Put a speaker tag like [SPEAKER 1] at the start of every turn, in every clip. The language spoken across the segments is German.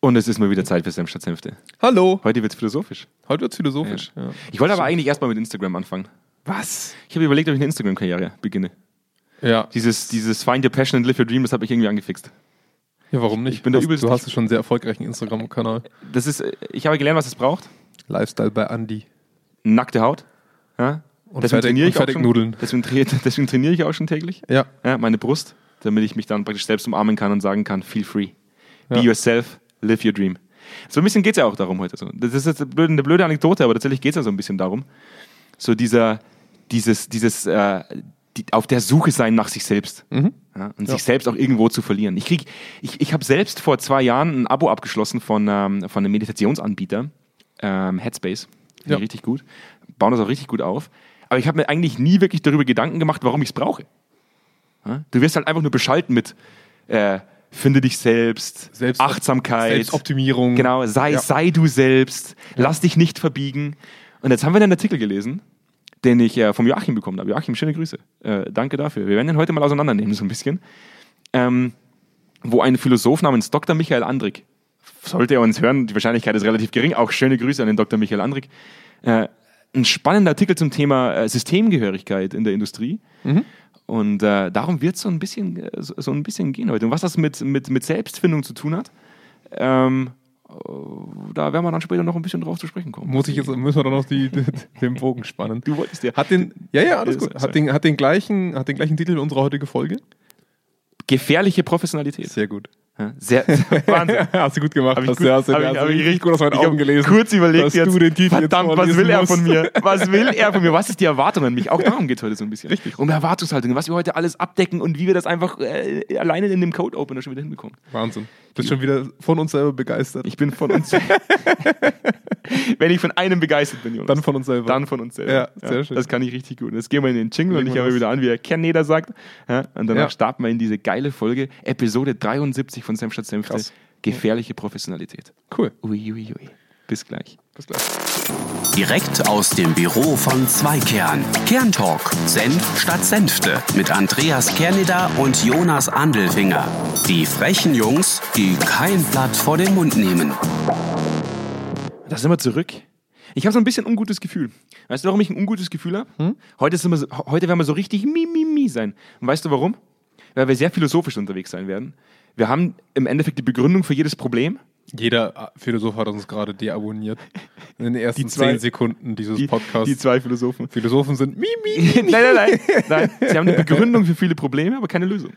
[SPEAKER 1] Und es ist mal wieder Zeit für Senf statt Senfte.
[SPEAKER 2] Hallo.
[SPEAKER 1] Heute wird's philosophisch.
[SPEAKER 2] Heute wird's philosophisch. Ja.
[SPEAKER 1] Ich wollte aber eigentlich erstmal mit Instagram anfangen.
[SPEAKER 2] Was?
[SPEAKER 1] Ich habe überlegt, ob ich eine Instagram-Karriere beginne.
[SPEAKER 2] Ja.
[SPEAKER 1] Dieses, dieses Find your passion and live your dream, das habe ich irgendwie angefixt.
[SPEAKER 2] Ja, warum nicht?
[SPEAKER 1] Ich bin der
[SPEAKER 2] du, hast,
[SPEAKER 1] übelste-
[SPEAKER 2] du hast schon einen sehr erfolgreichen Instagram-Kanal.
[SPEAKER 1] Das ist, ich habe gelernt, was es braucht.
[SPEAKER 2] Lifestyle bei Andy.
[SPEAKER 1] Nackte Haut. Ja?
[SPEAKER 2] Und fertig- und
[SPEAKER 1] auch schon.
[SPEAKER 2] Fertignudeln.
[SPEAKER 1] Deswegen, trainiere- deswegen trainiere ich auch schon täglich.
[SPEAKER 2] Ja.
[SPEAKER 1] Ja, meine Brust, damit ich mich dann praktisch selbst umarmen kann und sagen kann, feel free. Be
[SPEAKER 2] Ja.
[SPEAKER 1] yourself, live your dream. So ein bisschen geht es ja auch darum heute. So. Das ist jetzt eine blöde, Anekdote, aber tatsächlich geht es ja so ein bisschen darum. So dieser, dieses, dieses äh, die, auf der Suche sein nach sich selbst.
[SPEAKER 2] Mhm.
[SPEAKER 1] Ja, und sich selbst auch irgendwo zu verlieren. Ich, krieg, ich, ich habe selbst vor zwei Jahren ein Abo abgeschlossen von, ähm, von einem Meditationsanbieter, ähm, Headspace. Finde
[SPEAKER 2] Ja.
[SPEAKER 1] ich richtig gut. Bauen das auch richtig gut auf. Aber ich habe mir eigentlich nie wirklich darüber Gedanken gemacht, warum ich es brauche. Ja? Du wirst halt einfach nur beschalten mit äh, finde dich selbst,
[SPEAKER 2] Selbst-
[SPEAKER 1] Achtsamkeit,
[SPEAKER 2] Selbstoptimierung.
[SPEAKER 1] Genau, sei,
[SPEAKER 2] Ja.
[SPEAKER 1] sei du selbst, lass dich nicht verbiegen. Und jetzt haben wir einen Artikel gelesen, den ich äh, vom Joachim bekommen habe. Joachim, schöne Grüße. Äh, danke dafür. Wir werden den heute mal auseinandernehmen, so ein bisschen. Ähm, wo ein Philosoph namens Dr. Michael Andrik, sollte er uns hören, die Wahrscheinlichkeit ist relativ gering, auch schöne Grüße an den Dr. Michael Andrik, äh, ein spannender Artikel zum Thema äh, Systemgehörigkeit in der Industrie. Und äh, darum wird es so ein bisschen äh, so, so ein bisschen gehen heute. Und was das mit, mit, mit Selbstfindung zu tun hat, ähm, äh, da werden wir dann später noch ein bisschen drauf zu sprechen kommen.
[SPEAKER 2] Muss ich jetzt, müssen wir doch noch die, den Bogen spannen.
[SPEAKER 1] Du wolltest ja.
[SPEAKER 2] Hat den, ja, ja, alles
[SPEAKER 1] Äh,
[SPEAKER 2] gut. Hat den, hat den gleichen, hat den gleichen Titel wie unsere heutige Folge?
[SPEAKER 1] Gefährliche Professionalität.
[SPEAKER 2] Sehr gut.
[SPEAKER 1] Ja, sehr, Wahnsinn.
[SPEAKER 2] hast du gut gemacht.
[SPEAKER 1] Hab ich gut-
[SPEAKER 2] du, hast du,
[SPEAKER 1] hab ich-
[SPEAKER 2] hast du
[SPEAKER 1] hab ich
[SPEAKER 2] richtig gut aus meinen Augen gelesen.
[SPEAKER 1] kurz überlegt jetzt,
[SPEAKER 2] du
[SPEAKER 1] verdammt,
[SPEAKER 2] jetzt
[SPEAKER 1] was will er von mir? Was will er von mir? Was ist die Erwartung an mich? Auch darum geht es heute so ein bisschen.
[SPEAKER 2] Richtig.
[SPEAKER 1] Um Erwartungshaltung, was wir heute alles abdecken und wie wir das einfach äh, alleine in dem Code Opener schon wieder hinbekommen.
[SPEAKER 2] Wahnsinn. Bist schon wieder von uns selber begeistert.
[SPEAKER 1] Ich bin von uns. Wenn ich von einem begeistert bin, Jonas.
[SPEAKER 2] Dann von uns selber.
[SPEAKER 1] Dann von uns selber.
[SPEAKER 2] Ja, sehr schön.
[SPEAKER 1] Das kann ich richtig gut. Jetzt gehen wir in den Jingle und ich höre wieder an, wie der Kerneder sagt. Ja, und danach
[SPEAKER 2] Ja.
[SPEAKER 1] starten wir in diese geile Folge, Episode 73 von Senf statt Senfte.
[SPEAKER 2] Krass.
[SPEAKER 1] Gefährliche Professionalität.
[SPEAKER 2] Cool.
[SPEAKER 1] Uiuiui. Bis gleich.
[SPEAKER 2] Bis gleich.
[SPEAKER 3] Direkt aus dem Büro von Zweikern. Kerntalk. Senf statt Senfte. Mit Andreas Kerneder und Jonas Andelfinger. Die frechen Jungs, die kein Blatt vor den Mund nehmen.
[SPEAKER 1] Da sind wir zurück. Ich habe so ein bisschen ungutes Gefühl. Weißt du, warum ich ein ungutes Gefühl habe?
[SPEAKER 2] Hm?
[SPEAKER 1] Heute, sind wir so, heute werden wir so richtig mi, mi, mi sein. Und weißt du warum? Weil wir sehr philosophisch unterwegs sein werden. Wir haben im Endeffekt die Begründung für jedes Problem.
[SPEAKER 2] Jeder äh, Philosoph hat uns gerade deabonniert. In den ersten
[SPEAKER 1] Die zwei-
[SPEAKER 2] zehn Sekunden dieses
[SPEAKER 1] Die,
[SPEAKER 2] Podcasts.
[SPEAKER 1] die zwei Philosophen.
[SPEAKER 2] Philosophen sind mi, mi.
[SPEAKER 1] nein, nein, nein, nein. Sie haben eine Begründung für viele Probleme, aber keine Lösung.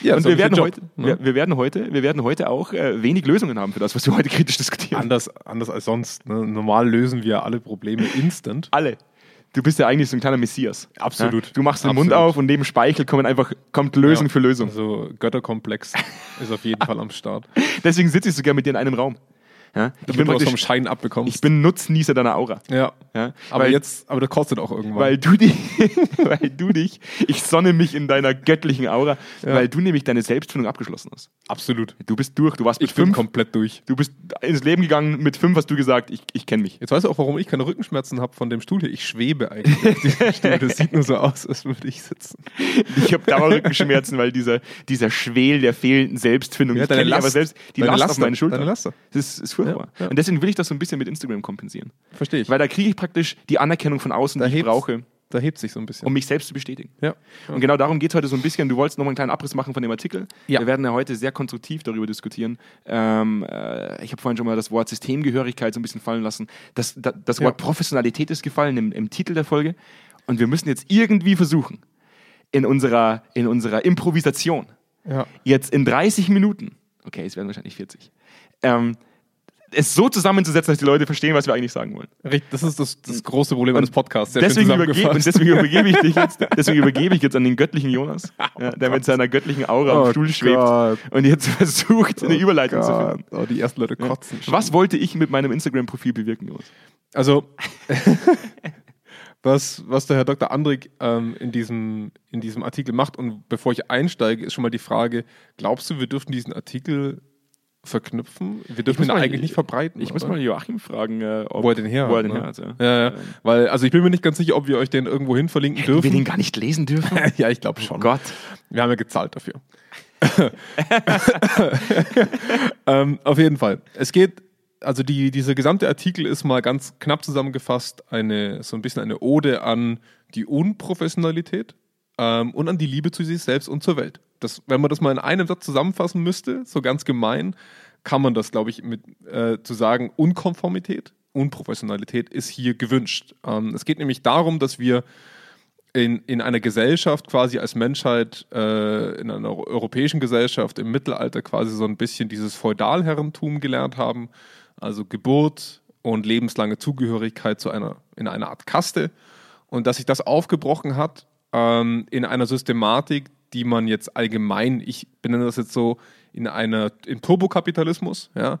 [SPEAKER 2] Ja,
[SPEAKER 1] Und wir werden,
[SPEAKER 2] Job,
[SPEAKER 1] heute,
[SPEAKER 2] ne?
[SPEAKER 1] wir, wir, werden heute, wir werden heute auch äh, wenig Lösungen haben für das, was wir heute kritisch diskutieren.
[SPEAKER 2] Anders, anders als sonst. Ne? Normal lösen wir alle Probleme instant.
[SPEAKER 1] Alle. Du bist ja eigentlich so ein kleiner Messias.
[SPEAKER 2] Absolut.
[SPEAKER 1] Ja? Du machst den Mund
[SPEAKER 2] Absolut.
[SPEAKER 1] auf und neben Speichel kommen einfach, kommt Lösung
[SPEAKER 2] Ja.
[SPEAKER 1] für Lösung.
[SPEAKER 2] Also Götterkomplex ist auf jeden Fall am Start.
[SPEAKER 1] Deswegen sitze ich sogar mit dir in einem Raum. Ja? Ich, bin
[SPEAKER 2] Damit du was vom
[SPEAKER 1] praktisch,
[SPEAKER 2] Schein abbekommst.
[SPEAKER 1] ich bin Nutznießer deiner Aura.
[SPEAKER 2] ja.
[SPEAKER 1] Ja?
[SPEAKER 2] Aber
[SPEAKER 1] weil,
[SPEAKER 2] jetzt, aber das kostet auch irgendwann.
[SPEAKER 1] Weil du, dich, weil du dich, ich sonne mich in deiner göttlichen Aura, weil du nämlich deine Selbstfindung abgeschlossen hast.
[SPEAKER 2] Absolut.
[SPEAKER 1] Du bist durch, du warst mit
[SPEAKER 2] Ich bin
[SPEAKER 1] fünf,
[SPEAKER 2] komplett durch.
[SPEAKER 1] du bist ins Leben gegangen, mit fünf hast du gesagt, ich, ich kenne mich.
[SPEAKER 2] Jetzt weißt du auch, warum ich keine Rückenschmerzen habe von dem Stuhl hier. Ich schwebe eigentlich auf. Das sieht nur so aus, als würde ich sitzen.
[SPEAKER 1] Ich habe Dauerrückenschmerzen, weil dieser, dieser Schwel der fehlenden Selbstfindung,
[SPEAKER 2] Ja,
[SPEAKER 1] ich kenne aber selbst, die Last auf
[SPEAKER 2] Laster.
[SPEAKER 1] meine Schulter.
[SPEAKER 2] Deine Laster.
[SPEAKER 1] Das ist, ist furchtbar.
[SPEAKER 2] Ja, ja.
[SPEAKER 1] Und deswegen will ich das so ein bisschen mit Instagram kompensieren.
[SPEAKER 2] Verstehe ich.
[SPEAKER 1] Weil da kriege ich praktisch die Anerkennung von außen,
[SPEAKER 2] da
[SPEAKER 1] die ich brauche,
[SPEAKER 2] Da hebt sich so ein bisschen.
[SPEAKER 1] um mich selbst zu bestätigen.
[SPEAKER 2] ja.
[SPEAKER 1] Und genau darum geht es heute so ein bisschen. Du wolltest noch mal einen kleinen Abriss machen von dem Artikel.
[SPEAKER 2] Ja.
[SPEAKER 1] Wir werden ja heute sehr konstruktiv darüber diskutieren. Ähm, äh, ich habe vorhin schon mal das Wort Systemgehörigkeit so ein bisschen fallen lassen. Das, das, das
[SPEAKER 2] Ja.
[SPEAKER 1] Wort Professionalität ist gefallen im, im Titel der Folge. Und wir müssen jetzt irgendwie versuchen, in unserer, in unserer Improvisation,
[SPEAKER 2] ja.
[SPEAKER 1] jetzt in 30 Minuten, okay, es werden wahrscheinlich 40, ähm, es so zusammenzusetzen, dass die Leute verstehen, was wir eigentlich sagen wollen.
[SPEAKER 2] Richtig, Das ist das, das große Problem eines Podcasts.
[SPEAKER 1] Deswegen übergebe, und deswegen übergebe ich dich jetzt, deswegen übergebe ich jetzt an den göttlichen Jonas, ja, der mit seiner göttlichen Aura am
[SPEAKER 2] Oh
[SPEAKER 1] Stuhl schwebt
[SPEAKER 2] Gott.
[SPEAKER 1] und jetzt versucht, eine Überleitung zu finden.
[SPEAKER 2] Oh, die ersten Leute kotzen. schon.
[SPEAKER 1] Was wollte ich mit meinem Instagram-Profil bewirken, Jonas?
[SPEAKER 2] Also, was, was der Herr Dr. Andrik ähm, in, diesem, in diesem Artikel macht, und bevor ich einsteige, ist schon mal die Frage: Glaubst du, wir dürfen diesen Artikel verknüpfen? Wir dürfen
[SPEAKER 1] muss
[SPEAKER 2] ihn
[SPEAKER 1] mal-
[SPEAKER 2] eigentlich nicht verbreiten.
[SPEAKER 1] Ich muss
[SPEAKER 2] oder?
[SPEAKER 1] mal Joachim fragen, äh, ob,
[SPEAKER 2] wo er den her
[SPEAKER 1] wo er
[SPEAKER 2] hat.
[SPEAKER 1] den
[SPEAKER 2] ne?
[SPEAKER 1] her hat. Ja.
[SPEAKER 2] Ja, ja. Weil, also ich bin mir nicht ganz sicher, ob wir euch den irgendwo hin verlinken
[SPEAKER 1] Wir
[SPEAKER 2] dürfen.
[SPEAKER 1] den gar nicht lesen dürfen?
[SPEAKER 2] ja, ich glaube schon.
[SPEAKER 1] Oh Gott.
[SPEAKER 2] Wir haben ja gezahlt dafür. ähm, auf jeden Fall. Es geht, also die, dieser gesamte Artikel ist mal ganz knapp zusammengefasst eine, so ein bisschen eine Ode an die Unprofessionalität ähm, und an die Liebe zu sich selbst und zur Welt. Das, wenn man das mal in einem Satz zusammenfassen müsste, so ganz gemein, kann man das, glaube ich, mit äh, zu sagen, Unkonformität, Unprofessionalität ist hier gewünscht. Ähm, es geht nämlich darum, dass wir in, in einer Gesellschaft quasi als Menschheit, äh, in einer europäischen Gesellschaft im Mittelalter quasi so ein bisschen dieses Feudalherrentum gelernt haben, also Geburt und lebenslange Zugehörigkeit zu einer, in einer Art Kaste und dass sich das aufgebrochen hat ähm, in einer Systematik, die man jetzt allgemein, ich benenne das jetzt so, in einer, im Turbokapitalismus, ja,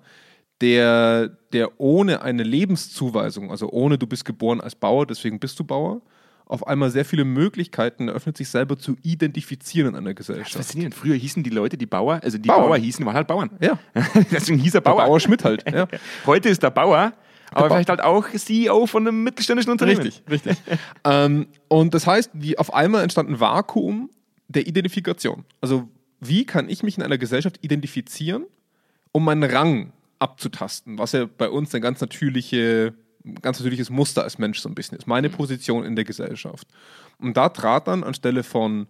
[SPEAKER 2] der, der ohne eine Lebenszuweisung, also ohne du bist geboren als Bauer, deswegen bist du Bauer, auf einmal sehr viele Möglichkeiten eröffnet, sich selber zu identifizieren in einer Gesellschaft.
[SPEAKER 1] Faszinierend. Früher hießen die Leute, die Bauer, also die
[SPEAKER 2] Bauern.
[SPEAKER 1] Bauer hießen, waren halt Bauern.
[SPEAKER 2] Ja.
[SPEAKER 1] Deswegen hieß er
[SPEAKER 2] Der
[SPEAKER 1] Bauer.
[SPEAKER 2] Bauer Schmidt halt. Ja.
[SPEAKER 1] Heute ist der Bauer, aber
[SPEAKER 2] Bau-
[SPEAKER 1] vielleicht halt auch CEO von einem mittelständischen Unternehmen.
[SPEAKER 2] Richtig, richtig. ähm, und das heißt, wie auf einmal entstand ein Vakuum der Identifikation. Also wie kann ich mich in einer Gesellschaft identifizieren, um meinen Rang abzutasten, was ja bei uns ein ganz natürliche, ganz natürliches Muster als Mensch so ein bisschen ist. Meine Position in der Gesellschaft. Und da trat dann anstelle von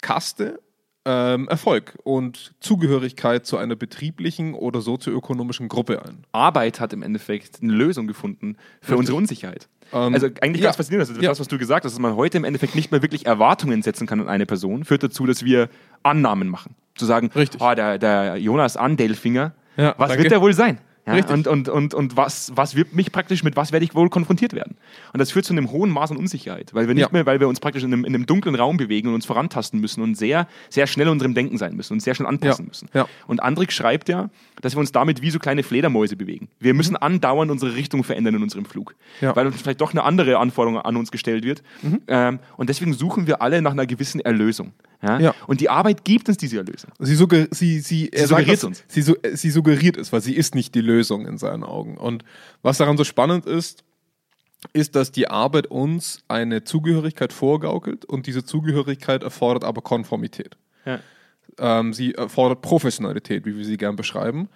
[SPEAKER 2] Kaste ähm, Erfolg und Zugehörigkeit zu einer betrieblichen oder sozioökonomischen Gruppe ein.
[SPEAKER 1] Arbeit hat im Endeffekt eine Lösung gefunden für
[SPEAKER 2] Richtig.
[SPEAKER 1] unsere Unsicherheit.
[SPEAKER 2] Ähm,
[SPEAKER 1] also eigentlich
[SPEAKER 2] ja.
[SPEAKER 1] ganz faszinierend, also
[SPEAKER 2] Ja.
[SPEAKER 1] das, was du gesagt hast, dass man heute im Endeffekt nicht mehr wirklich Erwartungen setzen kann an eine Person, führt dazu, dass wir Annahmen machen. Zu sagen,
[SPEAKER 2] Richtig.
[SPEAKER 1] oh, der, der Jonas Andelfinger,
[SPEAKER 2] Ja,
[SPEAKER 1] was
[SPEAKER 2] danke.
[SPEAKER 1] wird der wohl sein? Ja,
[SPEAKER 2] Richtig.
[SPEAKER 1] und und, und, und was, was wird mich praktisch, mit was werde ich wohl konfrontiert werden? Und das führt zu einem hohen Maß an Unsicherheit, weil wir nicht
[SPEAKER 2] Ja.
[SPEAKER 1] mehr, weil wir uns praktisch in einem, in einem dunklen Raum bewegen und uns vorantasten müssen und sehr, sehr schnell in unserem Denken sein müssen und sehr schnell anpassen
[SPEAKER 2] Ja.
[SPEAKER 1] müssen. Und Andrik schreibt ja, dass wir uns damit wie so kleine Fledermäuse bewegen. Wir müssen andauernd unsere Richtung verändern in unserem Flug,
[SPEAKER 2] Mhm. Mhm.
[SPEAKER 1] weil uns vielleicht doch eine andere Anforderung an uns gestellt wird. Ähm, und deswegen suchen wir alle nach einer gewissen Erlösung. Ja?
[SPEAKER 2] Ja.
[SPEAKER 1] Und die Arbeit gibt uns diese Erlösung.
[SPEAKER 2] Sie, sugger sie, sie, sagt,
[SPEAKER 1] suggeriert
[SPEAKER 2] dass-
[SPEAKER 1] uns.
[SPEAKER 2] Sie, sie suggeriert es, weil sie ist nicht die Lösung in seinen Augen. Und was daran so spannend ist, ist, dass die Arbeit uns eine Zugehörigkeit vorgaukelt und diese Zugehörigkeit erfordert aber Konformität.
[SPEAKER 1] Ja.
[SPEAKER 2] Ähm, sie erfordert Professionalität, wie wir sie gern beschreiben.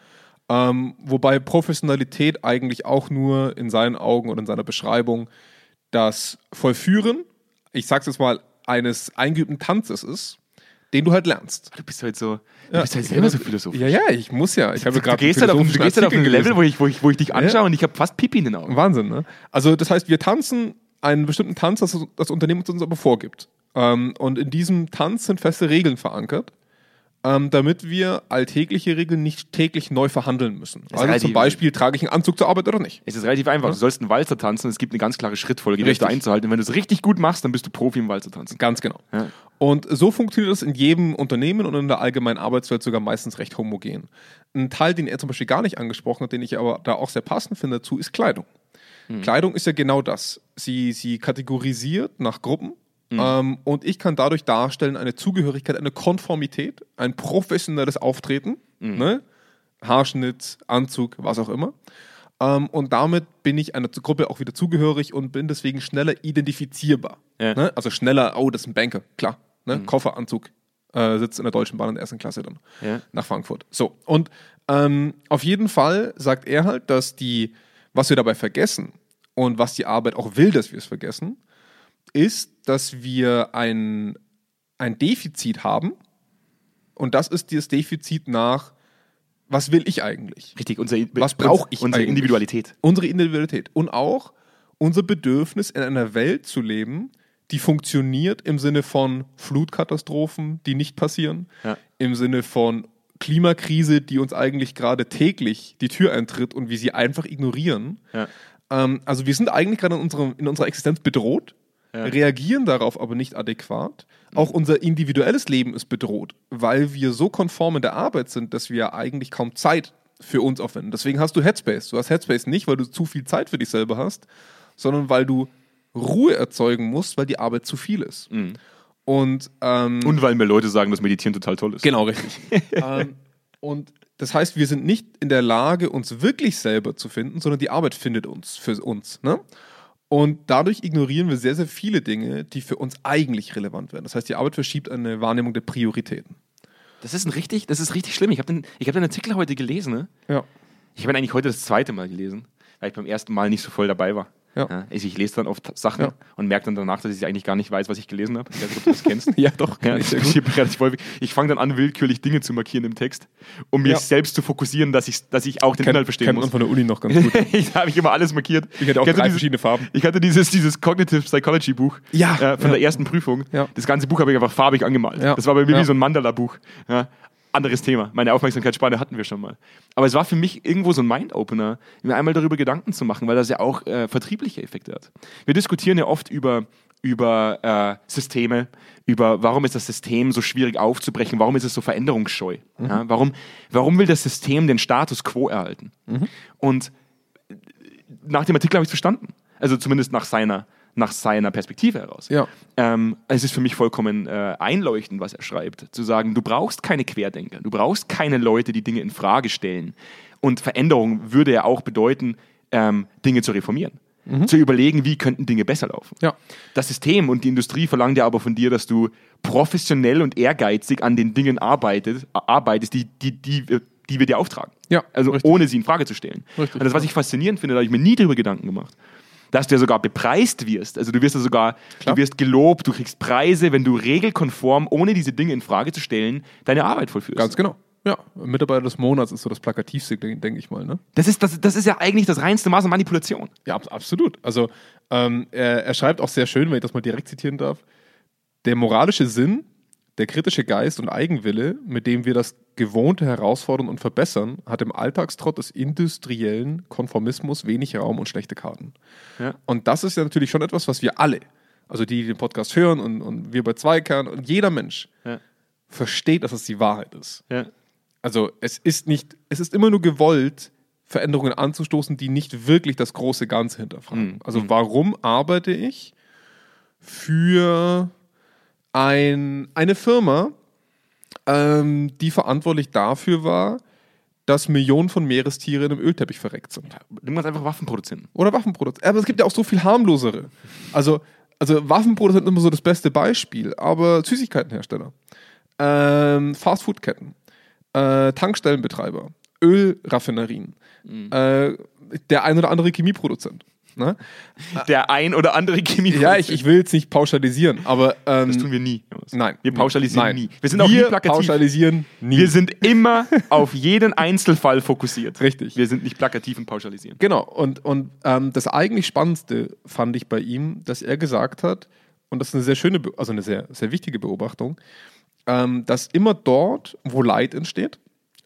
[SPEAKER 2] Ähm, wobei Professionalität eigentlich auch nur in seinen Augen oder in seiner Beschreibung das Vollführen, ich sag's jetzt mal, eines eingeübten Tanzes ist, den du halt lernst.
[SPEAKER 1] Du bist halt so, du
[SPEAKER 2] Ja.
[SPEAKER 1] bist halt selber so philosophisch.
[SPEAKER 2] Ja, ja, ich muss ja. Ich habe
[SPEAKER 1] Du,
[SPEAKER 2] gerade
[SPEAKER 1] gehst halt auf, du gehst halt auf ein Level, wo ich, wo ich, wo ich dich anschaue
[SPEAKER 2] Ja.
[SPEAKER 1] und ich habe fast Pipi in den Augen.
[SPEAKER 2] Wahnsinn, ne? Also das heißt, wir tanzen einen bestimmten Tanz, das das Unternehmen uns aber vorgibt. Ähm, und in diesem Tanz sind feste Regeln verankert, ähm, damit wir alltägliche Regeln nicht täglich neu verhandeln müssen. Also
[SPEAKER 1] relativ-
[SPEAKER 2] zum Beispiel, trage ich einen Anzug zur Arbeit oder nicht?
[SPEAKER 1] Es ist relativ einfach. Du sollst einen Walzer tanzen, es gibt eine ganz klare Schrittfolge, die
[SPEAKER 2] Richtig.
[SPEAKER 1] da einzuhalten. Und wenn du es richtig gut machst, dann bist du Profi im Walzer tanzen.
[SPEAKER 2] Ganz genau.
[SPEAKER 1] Ja.
[SPEAKER 2] Und so funktioniert das in jedem Unternehmen und in der allgemeinen Arbeitswelt sogar meistens recht homogen. Ein Teil, den er zum Beispiel gar nicht angesprochen hat, den ich aber da auch sehr passend finde dazu, ist Kleidung. Kleidung ist ja genau das. Sie, sie kategorisiert nach Gruppen ähm, und ich kann dadurch darstellen eine Zugehörigkeit, eine Konformität, ein professionelles Auftreten, ne? Haarschnitt, Anzug, was auch immer. Ähm, und damit bin ich einer Gruppe auch wieder zugehörig und bin deswegen schneller identifizierbar.
[SPEAKER 1] Ja.
[SPEAKER 2] Ne? Also schneller, oh, das ist ein Banker, klar. Ne? Koffer, Anzug, äh, sitzt in der Deutschen Bahn in der ersten Klasse dann
[SPEAKER 1] Ja.
[SPEAKER 2] nach Frankfurt. So, und ähm, auf jeden Fall sagt er halt, dass die, was wir dabei vergessen und was die Arbeit auch will, dass wir es vergessen, ist, dass wir ein, ein Defizit haben und das ist dieses Defizit nach, was will ich eigentlich?
[SPEAKER 1] Richtig, unser,
[SPEAKER 2] Was brauch ich
[SPEAKER 1] Unsere
[SPEAKER 2] eigentlich?
[SPEAKER 1] Individualität.
[SPEAKER 2] Unsere Individualität und auch unser Bedürfnis, in einer Welt zu leben, die funktioniert im Sinne von Flutkatastrophen, die nicht passieren,
[SPEAKER 1] Ja.
[SPEAKER 2] im Sinne von Klimakrise, die uns eigentlich gerade täglich die Tür eintritt und wir sie einfach ignorieren.
[SPEAKER 1] Ja.
[SPEAKER 2] Ähm, also wir sind eigentlich gerade in, unserem, in unserer Existenz bedroht, reagieren darauf aber nicht adäquat. Auch unser individuelles Leben ist bedroht, weil wir so konform in der Arbeit sind, dass wir eigentlich kaum Zeit für uns aufwenden. Deswegen hast du Headspace. Du hast Headspace nicht, weil du zu viel Zeit für dich selber hast, sondern weil du Ruhe erzeugen musst, weil die Arbeit zu viel ist. Und, ähm,
[SPEAKER 1] Und weil mir Leute sagen, dass Meditieren total toll ist.
[SPEAKER 2] Genau, richtig. ähm, und das heißt, wir sind nicht in der Lage, uns wirklich selber zu finden, sondern die Arbeit findet uns für uns. Ne? Und dadurch ignorieren wir sehr, sehr viele Dinge, die für uns eigentlich relevant wären. Das heißt, die Arbeit verschiebt eine Wahrnehmung der Prioritäten.
[SPEAKER 1] Das ist ein richtig, das ist richtig schlimm. Ich habe den, ich hab den Artikel heute gelesen. Ne?
[SPEAKER 2] Ja.
[SPEAKER 1] Ich habe ihn eigentlich heute das zweite Mal gelesen, weil ich beim ersten Mal nicht so voll dabei war.
[SPEAKER 2] Ja.
[SPEAKER 1] also ich lese dann oft Sachen
[SPEAKER 2] Ja.
[SPEAKER 1] und merke dann danach, dass ich eigentlich gar nicht weiß, was ich gelesen habe. Ich weiß nicht, ob du das kennst.
[SPEAKER 2] Ja, doch,
[SPEAKER 1] Ja,
[SPEAKER 2] ich
[SPEAKER 1] ich ich, fange dann an, willkürlich Dinge zu markieren im Text, um
[SPEAKER 2] Ja.
[SPEAKER 1] selbst zu fokussieren, dass ich, dass ich auch den
[SPEAKER 2] Kennt,
[SPEAKER 1] Inhalt verstehen
[SPEAKER 2] kennt
[SPEAKER 1] muss.
[SPEAKER 2] man von der Uni noch ganz gut.
[SPEAKER 1] ich da habe ich immer alles markiert.
[SPEAKER 2] Ich hatte auch drei
[SPEAKER 1] dieses-
[SPEAKER 2] verschiedene Farben.
[SPEAKER 1] Ich hatte dieses, dieses Cognitive Psychology Buch
[SPEAKER 2] Ja,
[SPEAKER 1] äh, von
[SPEAKER 2] ja.
[SPEAKER 1] der ersten Prüfung.
[SPEAKER 2] Ja.
[SPEAKER 1] Das ganze Buch habe ich einfach farbig angemalt.
[SPEAKER 2] Ja.
[SPEAKER 1] Das war bei mir
[SPEAKER 2] Ja.
[SPEAKER 1] wie so ein Mandala-Buch. Anderes Thema. Meine Aufmerksamkeitsspanne hatten wir schon mal. Aber es war für mich irgendwo so ein Mind-Opener, mir einmal darüber Gedanken zu machen, weil das ja auch äh, vertriebliche Effekte hat. Wir diskutieren ja oft über über äh, Systeme, über warum ist das System so schwierig aufzubrechen, warum ist es so veränderungsscheu, ja, warum, warum will das System den Status quo erhalten? Und nach dem Artikel habe ich es verstanden. Also zumindest nach seiner, nach seiner Perspektive heraus.
[SPEAKER 2] Ja.
[SPEAKER 1] Ähm, es ist für mich vollkommen äh, einleuchtend, was er schreibt. Zu sagen, du brauchst keine Querdenker, du brauchst keine Leute, die Dinge in Frage stellen. Und Veränderung würde ja auch bedeuten, ähm, Dinge zu reformieren. Zu überlegen, wie könnten Dinge besser laufen.
[SPEAKER 2] Ja.
[SPEAKER 1] Das System und die Industrie verlangt ja aber von dir, dass du professionell und ehrgeizig an den Dingen arbeitet, arbeitest, die, die, die, wir- die wir dir auftragen.
[SPEAKER 2] Ja,
[SPEAKER 1] Also
[SPEAKER 2] richtig.
[SPEAKER 1] ohne sie in Frage zu stellen.
[SPEAKER 2] Richtig,
[SPEAKER 1] und das, was ich faszinierend finde, da habe ich mir nie darüber Gedanken gemacht, dass du ja sogar bepreist wirst. Also du wirst ja sogar,
[SPEAKER 2] Klar.
[SPEAKER 1] du wirst gelobt, du kriegst Preise, wenn du regelkonform, ohne diese Dinge in Frage zu stellen, deine Arbeit vollführst.
[SPEAKER 2] Ganz genau. Ja, Mitarbeiter des Monats ist so das plakativste, denke denk ich mal. Ne?
[SPEAKER 1] Das ist, das, das ist ja eigentlich das reinste Maß an Manipulation.
[SPEAKER 2] Ja, ab- absolut. Also ähm, er, er schreibt auch sehr schön, wenn ich das mal direkt zitieren darf, der moralische Sinn, der kritische Geist und Eigenwille, mit dem wir das Gewohnte herausfordern und verbessern, hat im Alltagstrott des industriellen Konformismus wenig Raum und schlechte Karten.
[SPEAKER 1] Ja.
[SPEAKER 2] Und das ist ja natürlich schon etwas, was wir alle, also die, die den Podcast hören und, und wir bei Zweikern und jeder Mensch
[SPEAKER 1] Ja.
[SPEAKER 2] versteht, dass es die Wahrheit ist.
[SPEAKER 1] Ja.
[SPEAKER 2] Also es ist nicht, es ist immer nur gewollt, Veränderungen anzustoßen, die nicht wirklich das große Ganze hinterfragen.
[SPEAKER 1] Mhm.
[SPEAKER 2] Also warum arbeite ich für ein, eine Firma, ähm, die verantwortlich dafür war, dass Millionen von Meerestieren im Ölteppich verreckt sind?
[SPEAKER 1] Nimm ganz einfach Waffenproduzenten.
[SPEAKER 2] Oder Waffenproduzenten. Aber es gibt ja auch so viel harmlosere. Also, also Waffenproduzenten sind immer so das beste Beispiel, aber Süßigkeitenhersteller, ähm, Fastfoodketten, äh, Tankstellenbetreiber, Ölraffinerien, äh, der ein oder andere Chemieproduzent. Ne?
[SPEAKER 1] Der ein oder andere Chemie.
[SPEAKER 2] Ja, ich, ich will jetzt nicht pauschalisieren, aber ähm,
[SPEAKER 1] Das tun wir nie.
[SPEAKER 2] nein.
[SPEAKER 1] Wir pauschalisieren
[SPEAKER 2] Nein.
[SPEAKER 1] nie. Wir sind auch nie plakativ.
[SPEAKER 2] pauschalisieren nie.
[SPEAKER 1] Wir sind immer auf jeden Einzelfall fokussiert.
[SPEAKER 2] Richtig.
[SPEAKER 1] Wir sind nicht plakativ und pauschalisieren.
[SPEAKER 2] Genau, und, und ähm, das eigentlich Spannendste fand ich bei ihm, dass er gesagt hat, und das ist eine sehr schöne, also eine sehr, sehr wichtige Beobachtung, ähm, dass immer dort, wo Leid entsteht,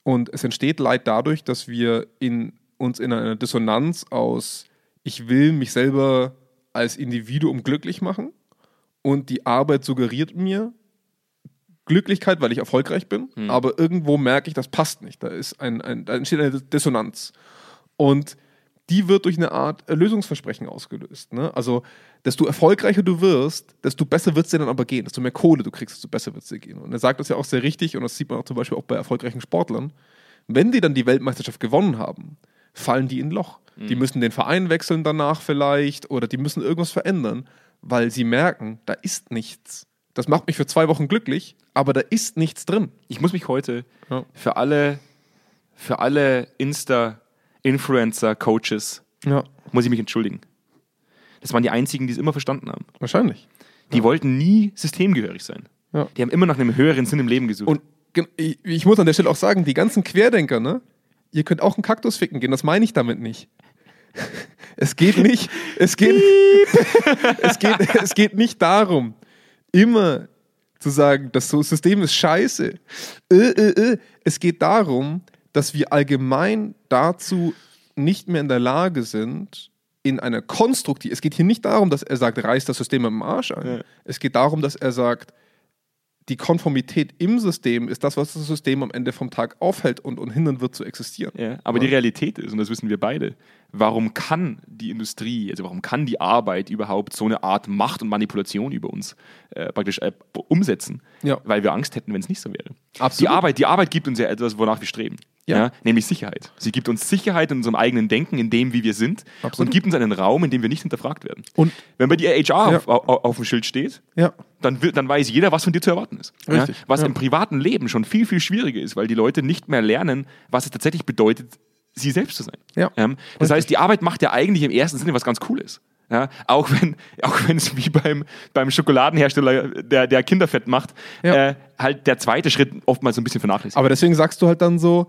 [SPEAKER 2] und es entsteht Leid dadurch, dass wir in, uns in einer Dissonanz aus, ich will mich selber als Individuum glücklich machen und die Arbeit suggeriert mir Glücklichkeit, weil ich erfolgreich bin, aber irgendwo merke ich, das passt nicht. Da, ist ein, ein, da entsteht eine Dissonanz. Und die wird durch eine Art äh, Lösungsversprechen ausgelöst. Ne? Also, desto erfolgreicher du wirst, desto besser wird es dir dann aber gehen. Desto mehr Kohle du kriegst, desto besser wird es dir gehen. Und er sagt das ja auch sehr richtig, und das sieht man auch zum Beispiel auch bei erfolgreichen Sportlern. Wenn die dann die Weltmeisterschaft gewonnen haben, fallen die in ein Loch. Die müssen den Verein wechseln danach vielleicht oder die müssen irgendwas verändern, weil sie merken, da ist nichts. Das macht mich für zwei Wochen glücklich, aber da ist nichts drin.
[SPEAKER 1] Ich muss mich heute
[SPEAKER 2] Ja.
[SPEAKER 1] für alle, für alle Insta-Influencer, Coaches,
[SPEAKER 2] Ja,
[SPEAKER 1] muss ich mich entschuldigen. Das waren die einzigen, die es immer verstanden haben.
[SPEAKER 2] wahrscheinlich.
[SPEAKER 1] Die wollten nie systemgehörig sein.
[SPEAKER 2] Ja.
[SPEAKER 1] Die haben immer nach einem höheren Sinn im Leben gesucht.
[SPEAKER 2] Und ich muss an der Stelle auch sagen, die ganzen Querdenker, ne? Ihr könnt auch einen Kaktus ficken gehen, das meine ich damit nicht. Es geht nicht, es geht, es geht, es geht nicht darum, immer zu sagen, das System ist scheiße. Äh, äh, äh. Es geht darum, dass wir allgemein dazu nicht mehr in der Lage sind, in einer konstruktiv. Es geht hier nicht darum, dass er sagt, reißt das System im Arsch ein.
[SPEAKER 1] Ja.
[SPEAKER 2] Es geht darum, dass er sagt, die Konformität im System ist das, was das System am Ende vom Tag aufhält und, und hindern wird zu existieren.
[SPEAKER 1] Ja, aber die Realität ist, und das wissen wir beide, warum kann die Industrie, also warum kann die Arbeit überhaupt so eine Art Macht und Manipulation über uns äh, praktisch äh, umsetzen?
[SPEAKER 2] Ja.
[SPEAKER 1] Weil wir Angst hätten, wenn es nicht so wäre.
[SPEAKER 2] Absolut.
[SPEAKER 1] Die Arbeit, die Arbeit gibt uns ja etwas, wonach wir streben.
[SPEAKER 2] Ja.
[SPEAKER 1] nämlich Sicherheit. Sie gibt uns Sicherheit in unserem eigenen Denken, in dem, wie wir sind,
[SPEAKER 2] Absolut.
[SPEAKER 1] und gibt uns einen Raum, in dem wir nicht hinterfragt werden.
[SPEAKER 2] Und-
[SPEAKER 1] wenn bei dir HR
[SPEAKER 2] Ja.
[SPEAKER 1] auf, auf, auf dem Schild steht,
[SPEAKER 2] Ja.
[SPEAKER 1] dann, dann weiß jeder, was von dir zu erwarten ist.
[SPEAKER 2] Richtig,
[SPEAKER 1] Ja? Was
[SPEAKER 2] ja.
[SPEAKER 1] im privaten Leben schon viel, viel schwieriger ist, weil die Leute nicht mehr lernen, was es tatsächlich bedeutet, sie selbst zu sein.
[SPEAKER 2] Ja.
[SPEAKER 1] Ähm, das heißt, die Arbeit macht ja eigentlich im ersten Sinne was ganz Cooles. Ja, auch wenn auch wenn es wie beim, beim Schokoladenhersteller, der, der Kinderfett macht,
[SPEAKER 2] Ja.
[SPEAKER 1] äh, halt der zweite Schritt oftmals so ein bisschen vernachlässigt.
[SPEAKER 2] Aber deswegen sagst du halt dann so,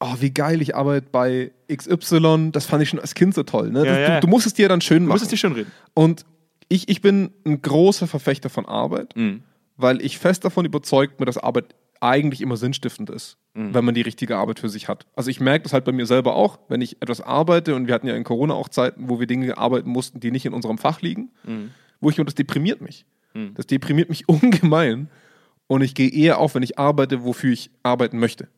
[SPEAKER 2] oh, wie geil, ich arbeite bei XY, das fand ich schon als Kind so toll. Ne?
[SPEAKER 1] Ja,
[SPEAKER 2] Das,
[SPEAKER 1] ja.
[SPEAKER 2] Du, du musst es dir dann schön
[SPEAKER 1] du
[SPEAKER 2] machen.
[SPEAKER 1] musst es dir schön reden.
[SPEAKER 2] Und ich, ich bin ein großer Verfechter von Arbeit,
[SPEAKER 1] Mhm.
[SPEAKER 2] weil ich fest davon überzeugt bin, dass Arbeit eigentlich immer sinnstiftend ist,
[SPEAKER 1] Mhm.
[SPEAKER 2] wenn man die richtige Arbeit für sich hat. Also ich merke das halt bei mir selber auch, wenn ich etwas arbeite und wir hatten ja in Corona auch Zeiten, wo wir Dinge arbeiten mussten, die nicht in unserem Fach liegen,
[SPEAKER 1] Mhm.
[SPEAKER 2] wo ich und das deprimiert mich. Das deprimiert mich ungemein und ich gehe eher auf, wenn ich arbeite, wofür ich arbeiten möchte.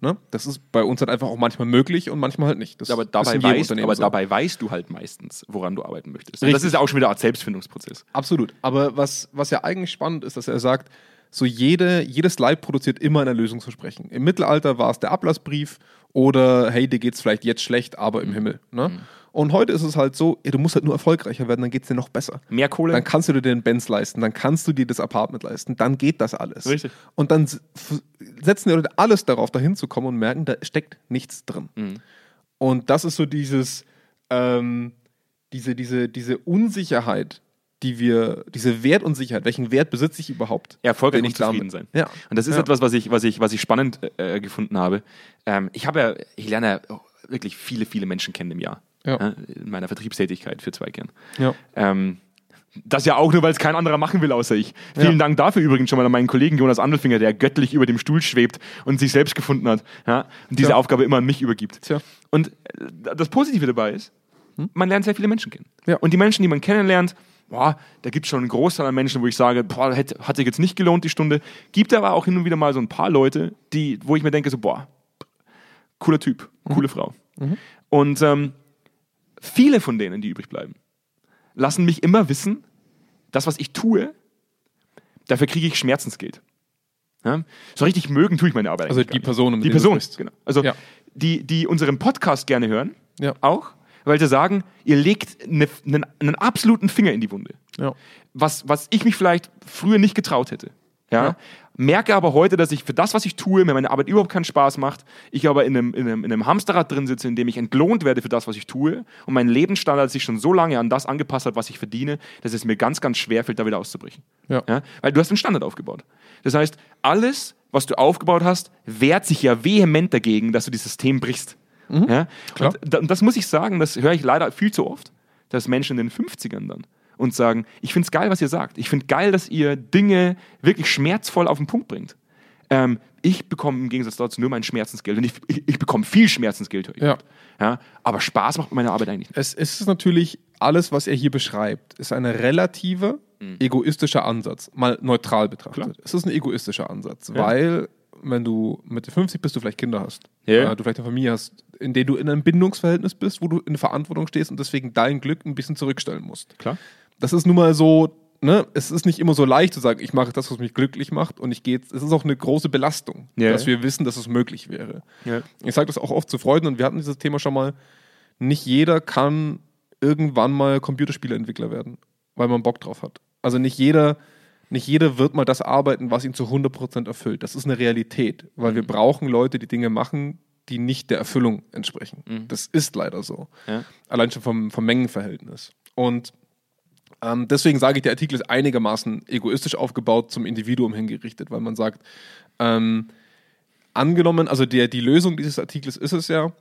[SPEAKER 2] Ne? Das ist bei uns halt einfach auch manchmal möglich und manchmal halt nicht. Das
[SPEAKER 1] Aber dabei, weißt, aber
[SPEAKER 2] so.
[SPEAKER 1] dabei weißt du halt meistens, woran du arbeiten möchtest. Das ist ja auch schon wieder eine Art Selbstfindungsprozess.
[SPEAKER 2] Absolut. Aber was, was ja eigentlich spannend ist, dass er sagt, so jede, jedes Leid produziert immer ein Erlösungsversprechen. Im Mittelalter war es der Ablassbrief oder hey, dir geht's vielleicht jetzt schlecht, aber im Himmel. Ne? Und heute ist es halt so, ja, du musst halt nur erfolgreicher werden, dann geht's dir noch besser.
[SPEAKER 1] Mehr Kohle?
[SPEAKER 2] Dann kannst du dir den Benz leisten, dann kannst du dir das Apartment leisten, dann geht das alles.
[SPEAKER 1] Richtig.
[SPEAKER 2] Und dann setzen die Leute alles darauf, dahin zu kommen und merken, da steckt nichts drin.
[SPEAKER 1] Mhm.
[SPEAKER 2] Und das ist so dieses, ähm, diese, diese, diese Unsicherheit, die wir, diese Wertunsicherheit, welchen Wert besitze ich überhaupt?
[SPEAKER 1] erfolgreich
[SPEAKER 2] wenn
[SPEAKER 1] und
[SPEAKER 2] ich damit-
[SPEAKER 1] zufrieden sein.
[SPEAKER 2] Ja.
[SPEAKER 1] Und das ist
[SPEAKER 2] Ja.
[SPEAKER 1] etwas, was ich, was ich, was ich spannend äh, gefunden habe. Ähm, ich habe ja, ich lerne ja wirklich viele, viele Menschen kennen im Jahr.
[SPEAKER 2] Ja.
[SPEAKER 1] in meiner Vertriebstätigkeit für Zweikern.
[SPEAKER 2] Ja.
[SPEAKER 1] Ähm, das ja auch nur, weil es kein anderer machen will, außer ich. Vielen Dank dafür übrigens schon mal an meinen Kollegen Jonas Andelfinger, der göttlich über dem Stuhl schwebt und sich selbst gefunden hat ja, und diese
[SPEAKER 2] Tja.
[SPEAKER 1] Aufgabe immer an mich übergibt.
[SPEAKER 2] Tja.
[SPEAKER 1] Und äh, das Positive dabei ist, man lernt sehr viele Menschen kennen.
[SPEAKER 2] Ja.
[SPEAKER 1] Und die Menschen, die man kennenlernt, boah, da gibt es schon einen Großteil an Menschen, wo ich sage, boah, hätte, hat sich jetzt nicht gelohnt, die Stunde. Gibt aber auch hin und wieder mal so ein paar Leute, die, wo ich mir denke, so, boah, cooler Typ, coole Frau. Und ähm, viele von denen, die übrig bleiben, lassen mich immer wissen, das, was ich tue, dafür kriege ich Schmerzensgeld. Ja? So richtig mögen tue ich meine Arbeit
[SPEAKER 2] Also die. Person, mit
[SPEAKER 1] Die
[SPEAKER 2] du
[SPEAKER 1] Person,
[SPEAKER 2] sprichst.
[SPEAKER 1] genau. Also
[SPEAKER 2] Ja.
[SPEAKER 1] die, die unseren Podcast gerne hören,
[SPEAKER 2] Ja.
[SPEAKER 1] auch, weil sie sagen, ihr legt ne, einen, einen absoluten Finger in die Wunde. Was, was ich mich vielleicht früher nicht getraut hätte. Ja?
[SPEAKER 2] Ja.
[SPEAKER 1] Merke aber heute, dass ich für das, was ich tue, mir meine Arbeit überhaupt keinen Spaß macht, ich aber in einem, in, einem, in einem Hamsterrad drin sitze, in dem ich entlohnt werde für das, was ich tue und mein Lebensstandard sich schon so lange an das angepasst hat, was ich verdiene, dass es mir ganz, ganz schwer fällt, da wieder auszubrechen.
[SPEAKER 2] Ja.
[SPEAKER 1] Weil du hast einen Standard aufgebaut. Das heißt, alles, was du aufgebaut hast, wehrt sich ja vehement dagegen, dass du dieses System brichst. Ja?
[SPEAKER 2] Klar.
[SPEAKER 1] Und, da- und das muss ich sagen, das höre ich leider viel zu oft, dass Menschen in den 50ern dann und sagen, ich finde es geil, was ihr sagt. Ich finde geil, dass ihr Dinge wirklich schmerzvoll auf den Punkt bringt. Ähm, ich bekomme im Gegensatz dazu nur mein Schmerzensgeld und ich, ich, ich bekomme viel Schmerzensgeld.
[SPEAKER 2] Ja.
[SPEAKER 1] Ja? Aber Spaß macht meine Arbeit eigentlich nicht.
[SPEAKER 2] Es, ist natürlich alles, was er hier beschreibt, ist ein relativer, egoistischer Ansatz, mal neutral betrachtet.
[SPEAKER 1] Klar.
[SPEAKER 2] Es ist ein egoistischer Ansatz, weil wenn du Mitte 50 bist, du vielleicht Kinder hast,
[SPEAKER 1] Ja.
[SPEAKER 2] äh, du vielleicht eine Familie hast, in der du in einem Bindungsverhältnis bist, wo du in Verantwortung stehst und deswegen dein Glück ein bisschen zurückstellen musst.
[SPEAKER 1] Klar.
[SPEAKER 2] Das ist nun mal so, ne, es ist nicht immer so leicht zu sagen, ich mache das, was mich glücklich macht und ich gehe jetzt, es ist auch eine große Belastung,
[SPEAKER 1] Ja.
[SPEAKER 2] dass wir wissen, dass es möglich wäre.
[SPEAKER 1] Ja.
[SPEAKER 2] Ich sage das auch oft zu Freunden und wir hatten dieses Thema schon mal. Nicht jeder kann irgendwann mal Computerspieleentwickler werden, weil man Bock drauf hat. Also nicht jeder, nicht jeder wird mal das arbeiten, was ihn zu 100% erfüllt. Das ist eine Realität, weil wir brauchen Leute, die Dinge machen, die nicht der Erfüllung entsprechen. Das ist leider so.
[SPEAKER 1] Ja.
[SPEAKER 2] Allein schon vom, vom Mengenverhältnis. Und ähm, deswegen sage ich, der Artikel ist einigermaßen egoistisch aufgebaut, zum Individuum hingerichtet, weil man sagt, ähm, angenommen, also der, die Lösung dieses Artikels ist es ja,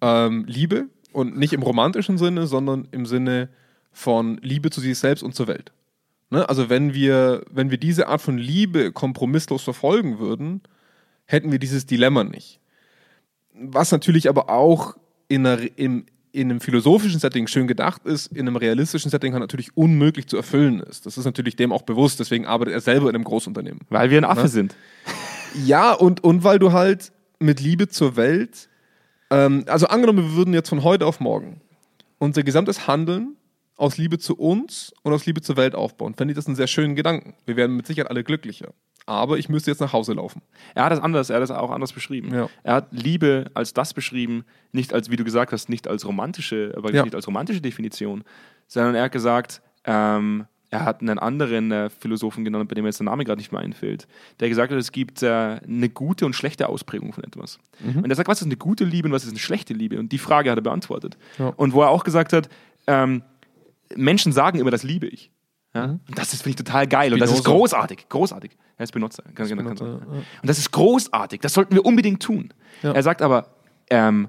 [SPEAKER 2] ähm, Liebe und nicht im romantischen Sinne, sondern im Sinne von Liebe zu sich selbst und zur Welt. Ne? Also wenn wir, wenn wir diese Art von Liebe kompromisslos verfolgen würden, hätten wir dieses Dilemma nicht. Was natürlich aber auch in, einer, im, in einem philosophischen Setting schön gedacht ist, in einem realistischen Setting halt natürlich unmöglich zu erfüllen ist. Das ist natürlich dem auch bewusst, deswegen arbeitet er selber in einem Großunternehmen.
[SPEAKER 1] Weil wir ein Affe
[SPEAKER 2] Ne?
[SPEAKER 1] sind.
[SPEAKER 2] Ja, und, und weil du halt mit Liebe zur Welt, ähm, also angenommen, wir würden jetzt von heute auf morgen unser gesamtes Handeln aus Liebe zu uns und aus Liebe zur Welt aufbauen, fände ich das einen sehr schönen Gedanken. Wir wären mit Sicherheit alle glücklicher. Aber ich müsste jetzt nach Hause laufen.
[SPEAKER 1] Er hat das anders, er hat das auch anders beschrieben.
[SPEAKER 2] Ja.
[SPEAKER 1] Er hat Liebe als das beschrieben, nicht als, wie du gesagt hast, nicht als romantische, aber
[SPEAKER 2] Ja.
[SPEAKER 1] nicht als romantische Definition, sondern er hat gesagt, ähm, er hat einen anderen äh, Philosophen genannt, bei dem mir jetzt der Name gerade nicht mehr einfällt, der gesagt hat, es gibt äh, eine gute und schlechte Ausprägung von etwas. Und er sagt, was ist eine gute Liebe und was ist eine schlechte Liebe? Und die Frage hat er beantwortet.
[SPEAKER 2] Ja.
[SPEAKER 1] Und wo er auch gesagt hat, ähm, Menschen sagen immer, das liebe ich. Ja? Und das ist, finde ich, total geil. Und das ist
[SPEAKER 2] Spinoza.
[SPEAKER 1] großartig. Großartig. Er ist Benutzer.
[SPEAKER 2] Spinoza.
[SPEAKER 1] Und das ist großartig. Das sollten wir unbedingt tun.
[SPEAKER 2] Ja.
[SPEAKER 1] Er sagt aber, ähm,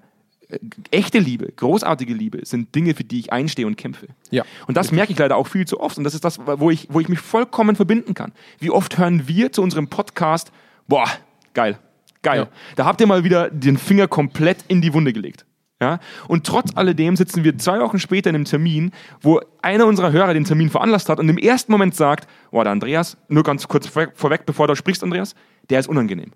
[SPEAKER 1] äh, echte Liebe, großartige Liebe sind Dinge, für die ich einstehe und kämpfe.
[SPEAKER 2] Ja.
[SPEAKER 1] Und das merke ich leider auch viel zu oft. Und das ist das, wo ich, wo ich mich vollkommen verbinden kann. Wie oft hören wir zu unserem Podcast, boah, geil, geil.
[SPEAKER 2] Ja.
[SPEAKER 1] Da habt ihr mal wieder den Finger komplett in die Wunde gelegt. Ja? Und trotz alledem sitzen wir zwei Wochen später in einem Termin, wo einer unserer Hörer den Termin veranlasst hat und im ersten Moment sagt, boah, der Andreas, nur ganz kurz vor- vorweg, bevor du sprichst, Andreas, der ist unangenehm.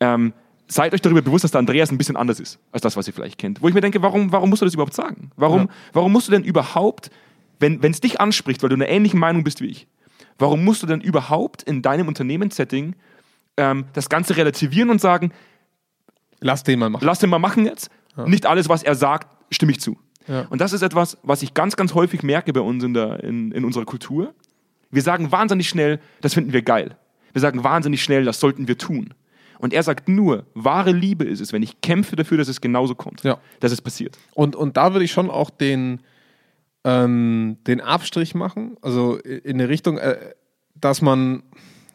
[SPEAKER 1] Ähm, seid euch darüber bewusst, dass der Andreas ein bisschen anders ist, als das, was ihr vielleicht kennt. Wo ich mir denke, warum, warum musst du das überhaupt sagen? Warum,
[SPEAKER 2] Ja.
[SPEAKER 1] warum musst du denn überhaupt, wenn es dich anspricht, weil du einer ähnlichen Meinung bist wie ich, warum musst du denn überhaupt in deinem Unternehmenssetting ähm, das Ganze relativieren und sagen,
[SPEAKER 2] Lass den mal machen.
[SPEAKER 1] lass den mal machen jetzt. Nicht alles, was er sagt, stimme ich zu.
[SPEAKER 2] Ja.
[SPEAKER 1] Und das ist etwas, was ich ganz, ganz häufig merke bei uns in, der, in, in unserer Kultur. Wir sagen wahnsinnig schnell, das finden wir geil. Wir sagen wahnsinnig schnell, das sollten wir tun. Und er sagt nur, wahre Liebe ist es, wenn ich kämpfe dafür, dass es genauso kommt.
[SPEAKER 2] Ja.
[SPEAKER 1] Dass es passiert.
[SPEAKER 2] Und, und da würde ich schon auch den, ähm, den Abstrich machen, also in eine Richtung, äh, dass man,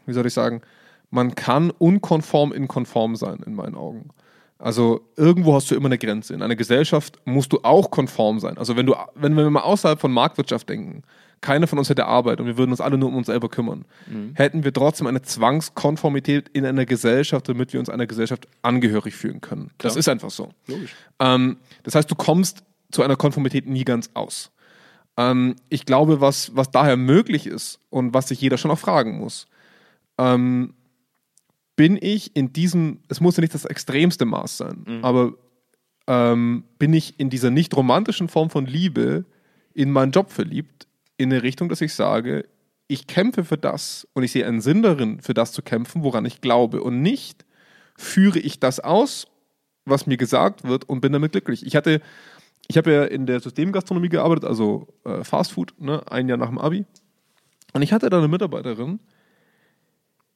[SPEAKER 2] wie soll ich sagen, man kann unkonform in konform sein, in meinen Augen. Also irgendwo hast du immer eine Grenze. In einer Gesellschaft musst du auch konform sein. Also wenn du, wenn wir mal außerhalb von Marktwirtschaft denken, keiner von uns hätte Arbeit und wir würden uns alle nur um uns selber kümmern, hätten wir trotzdem eine Zwangskonformität in einer Gesellschaft, damit wir uns einer Gesellschaft angehörig fühlen können. Das ist einfach so.
[SPEAKER 1] Logisch.
[SPEAKER 2] Ähm, das heißt, du kommst zu einer Konformität nie ganz aus. Ähm, ich glaube, was, was daher möglich ist und was sich jeder schon auch fragen muss, ähm, bin ich in diesem, es muss ja nicht das extremste Maß sein, aber ähm, bin ich in dieser nicht romantischen Form von Liebe in meinen Job verliebt, in eine Richtung, dass ich sage, ich kämpfe für das und ich sehe einen Sinn darin, für das zu kämpfen, woran ich glaube und nicht führe ich das aus, was mir gesagt wird und bin damit glücklich. Ich hatte, ich habe ja in der Systemgastronomie gearbeitet, also äh, Fast Food, ne, ein Jahr nach dem Abi. Und ich hatte da eine Mitarbeiterin,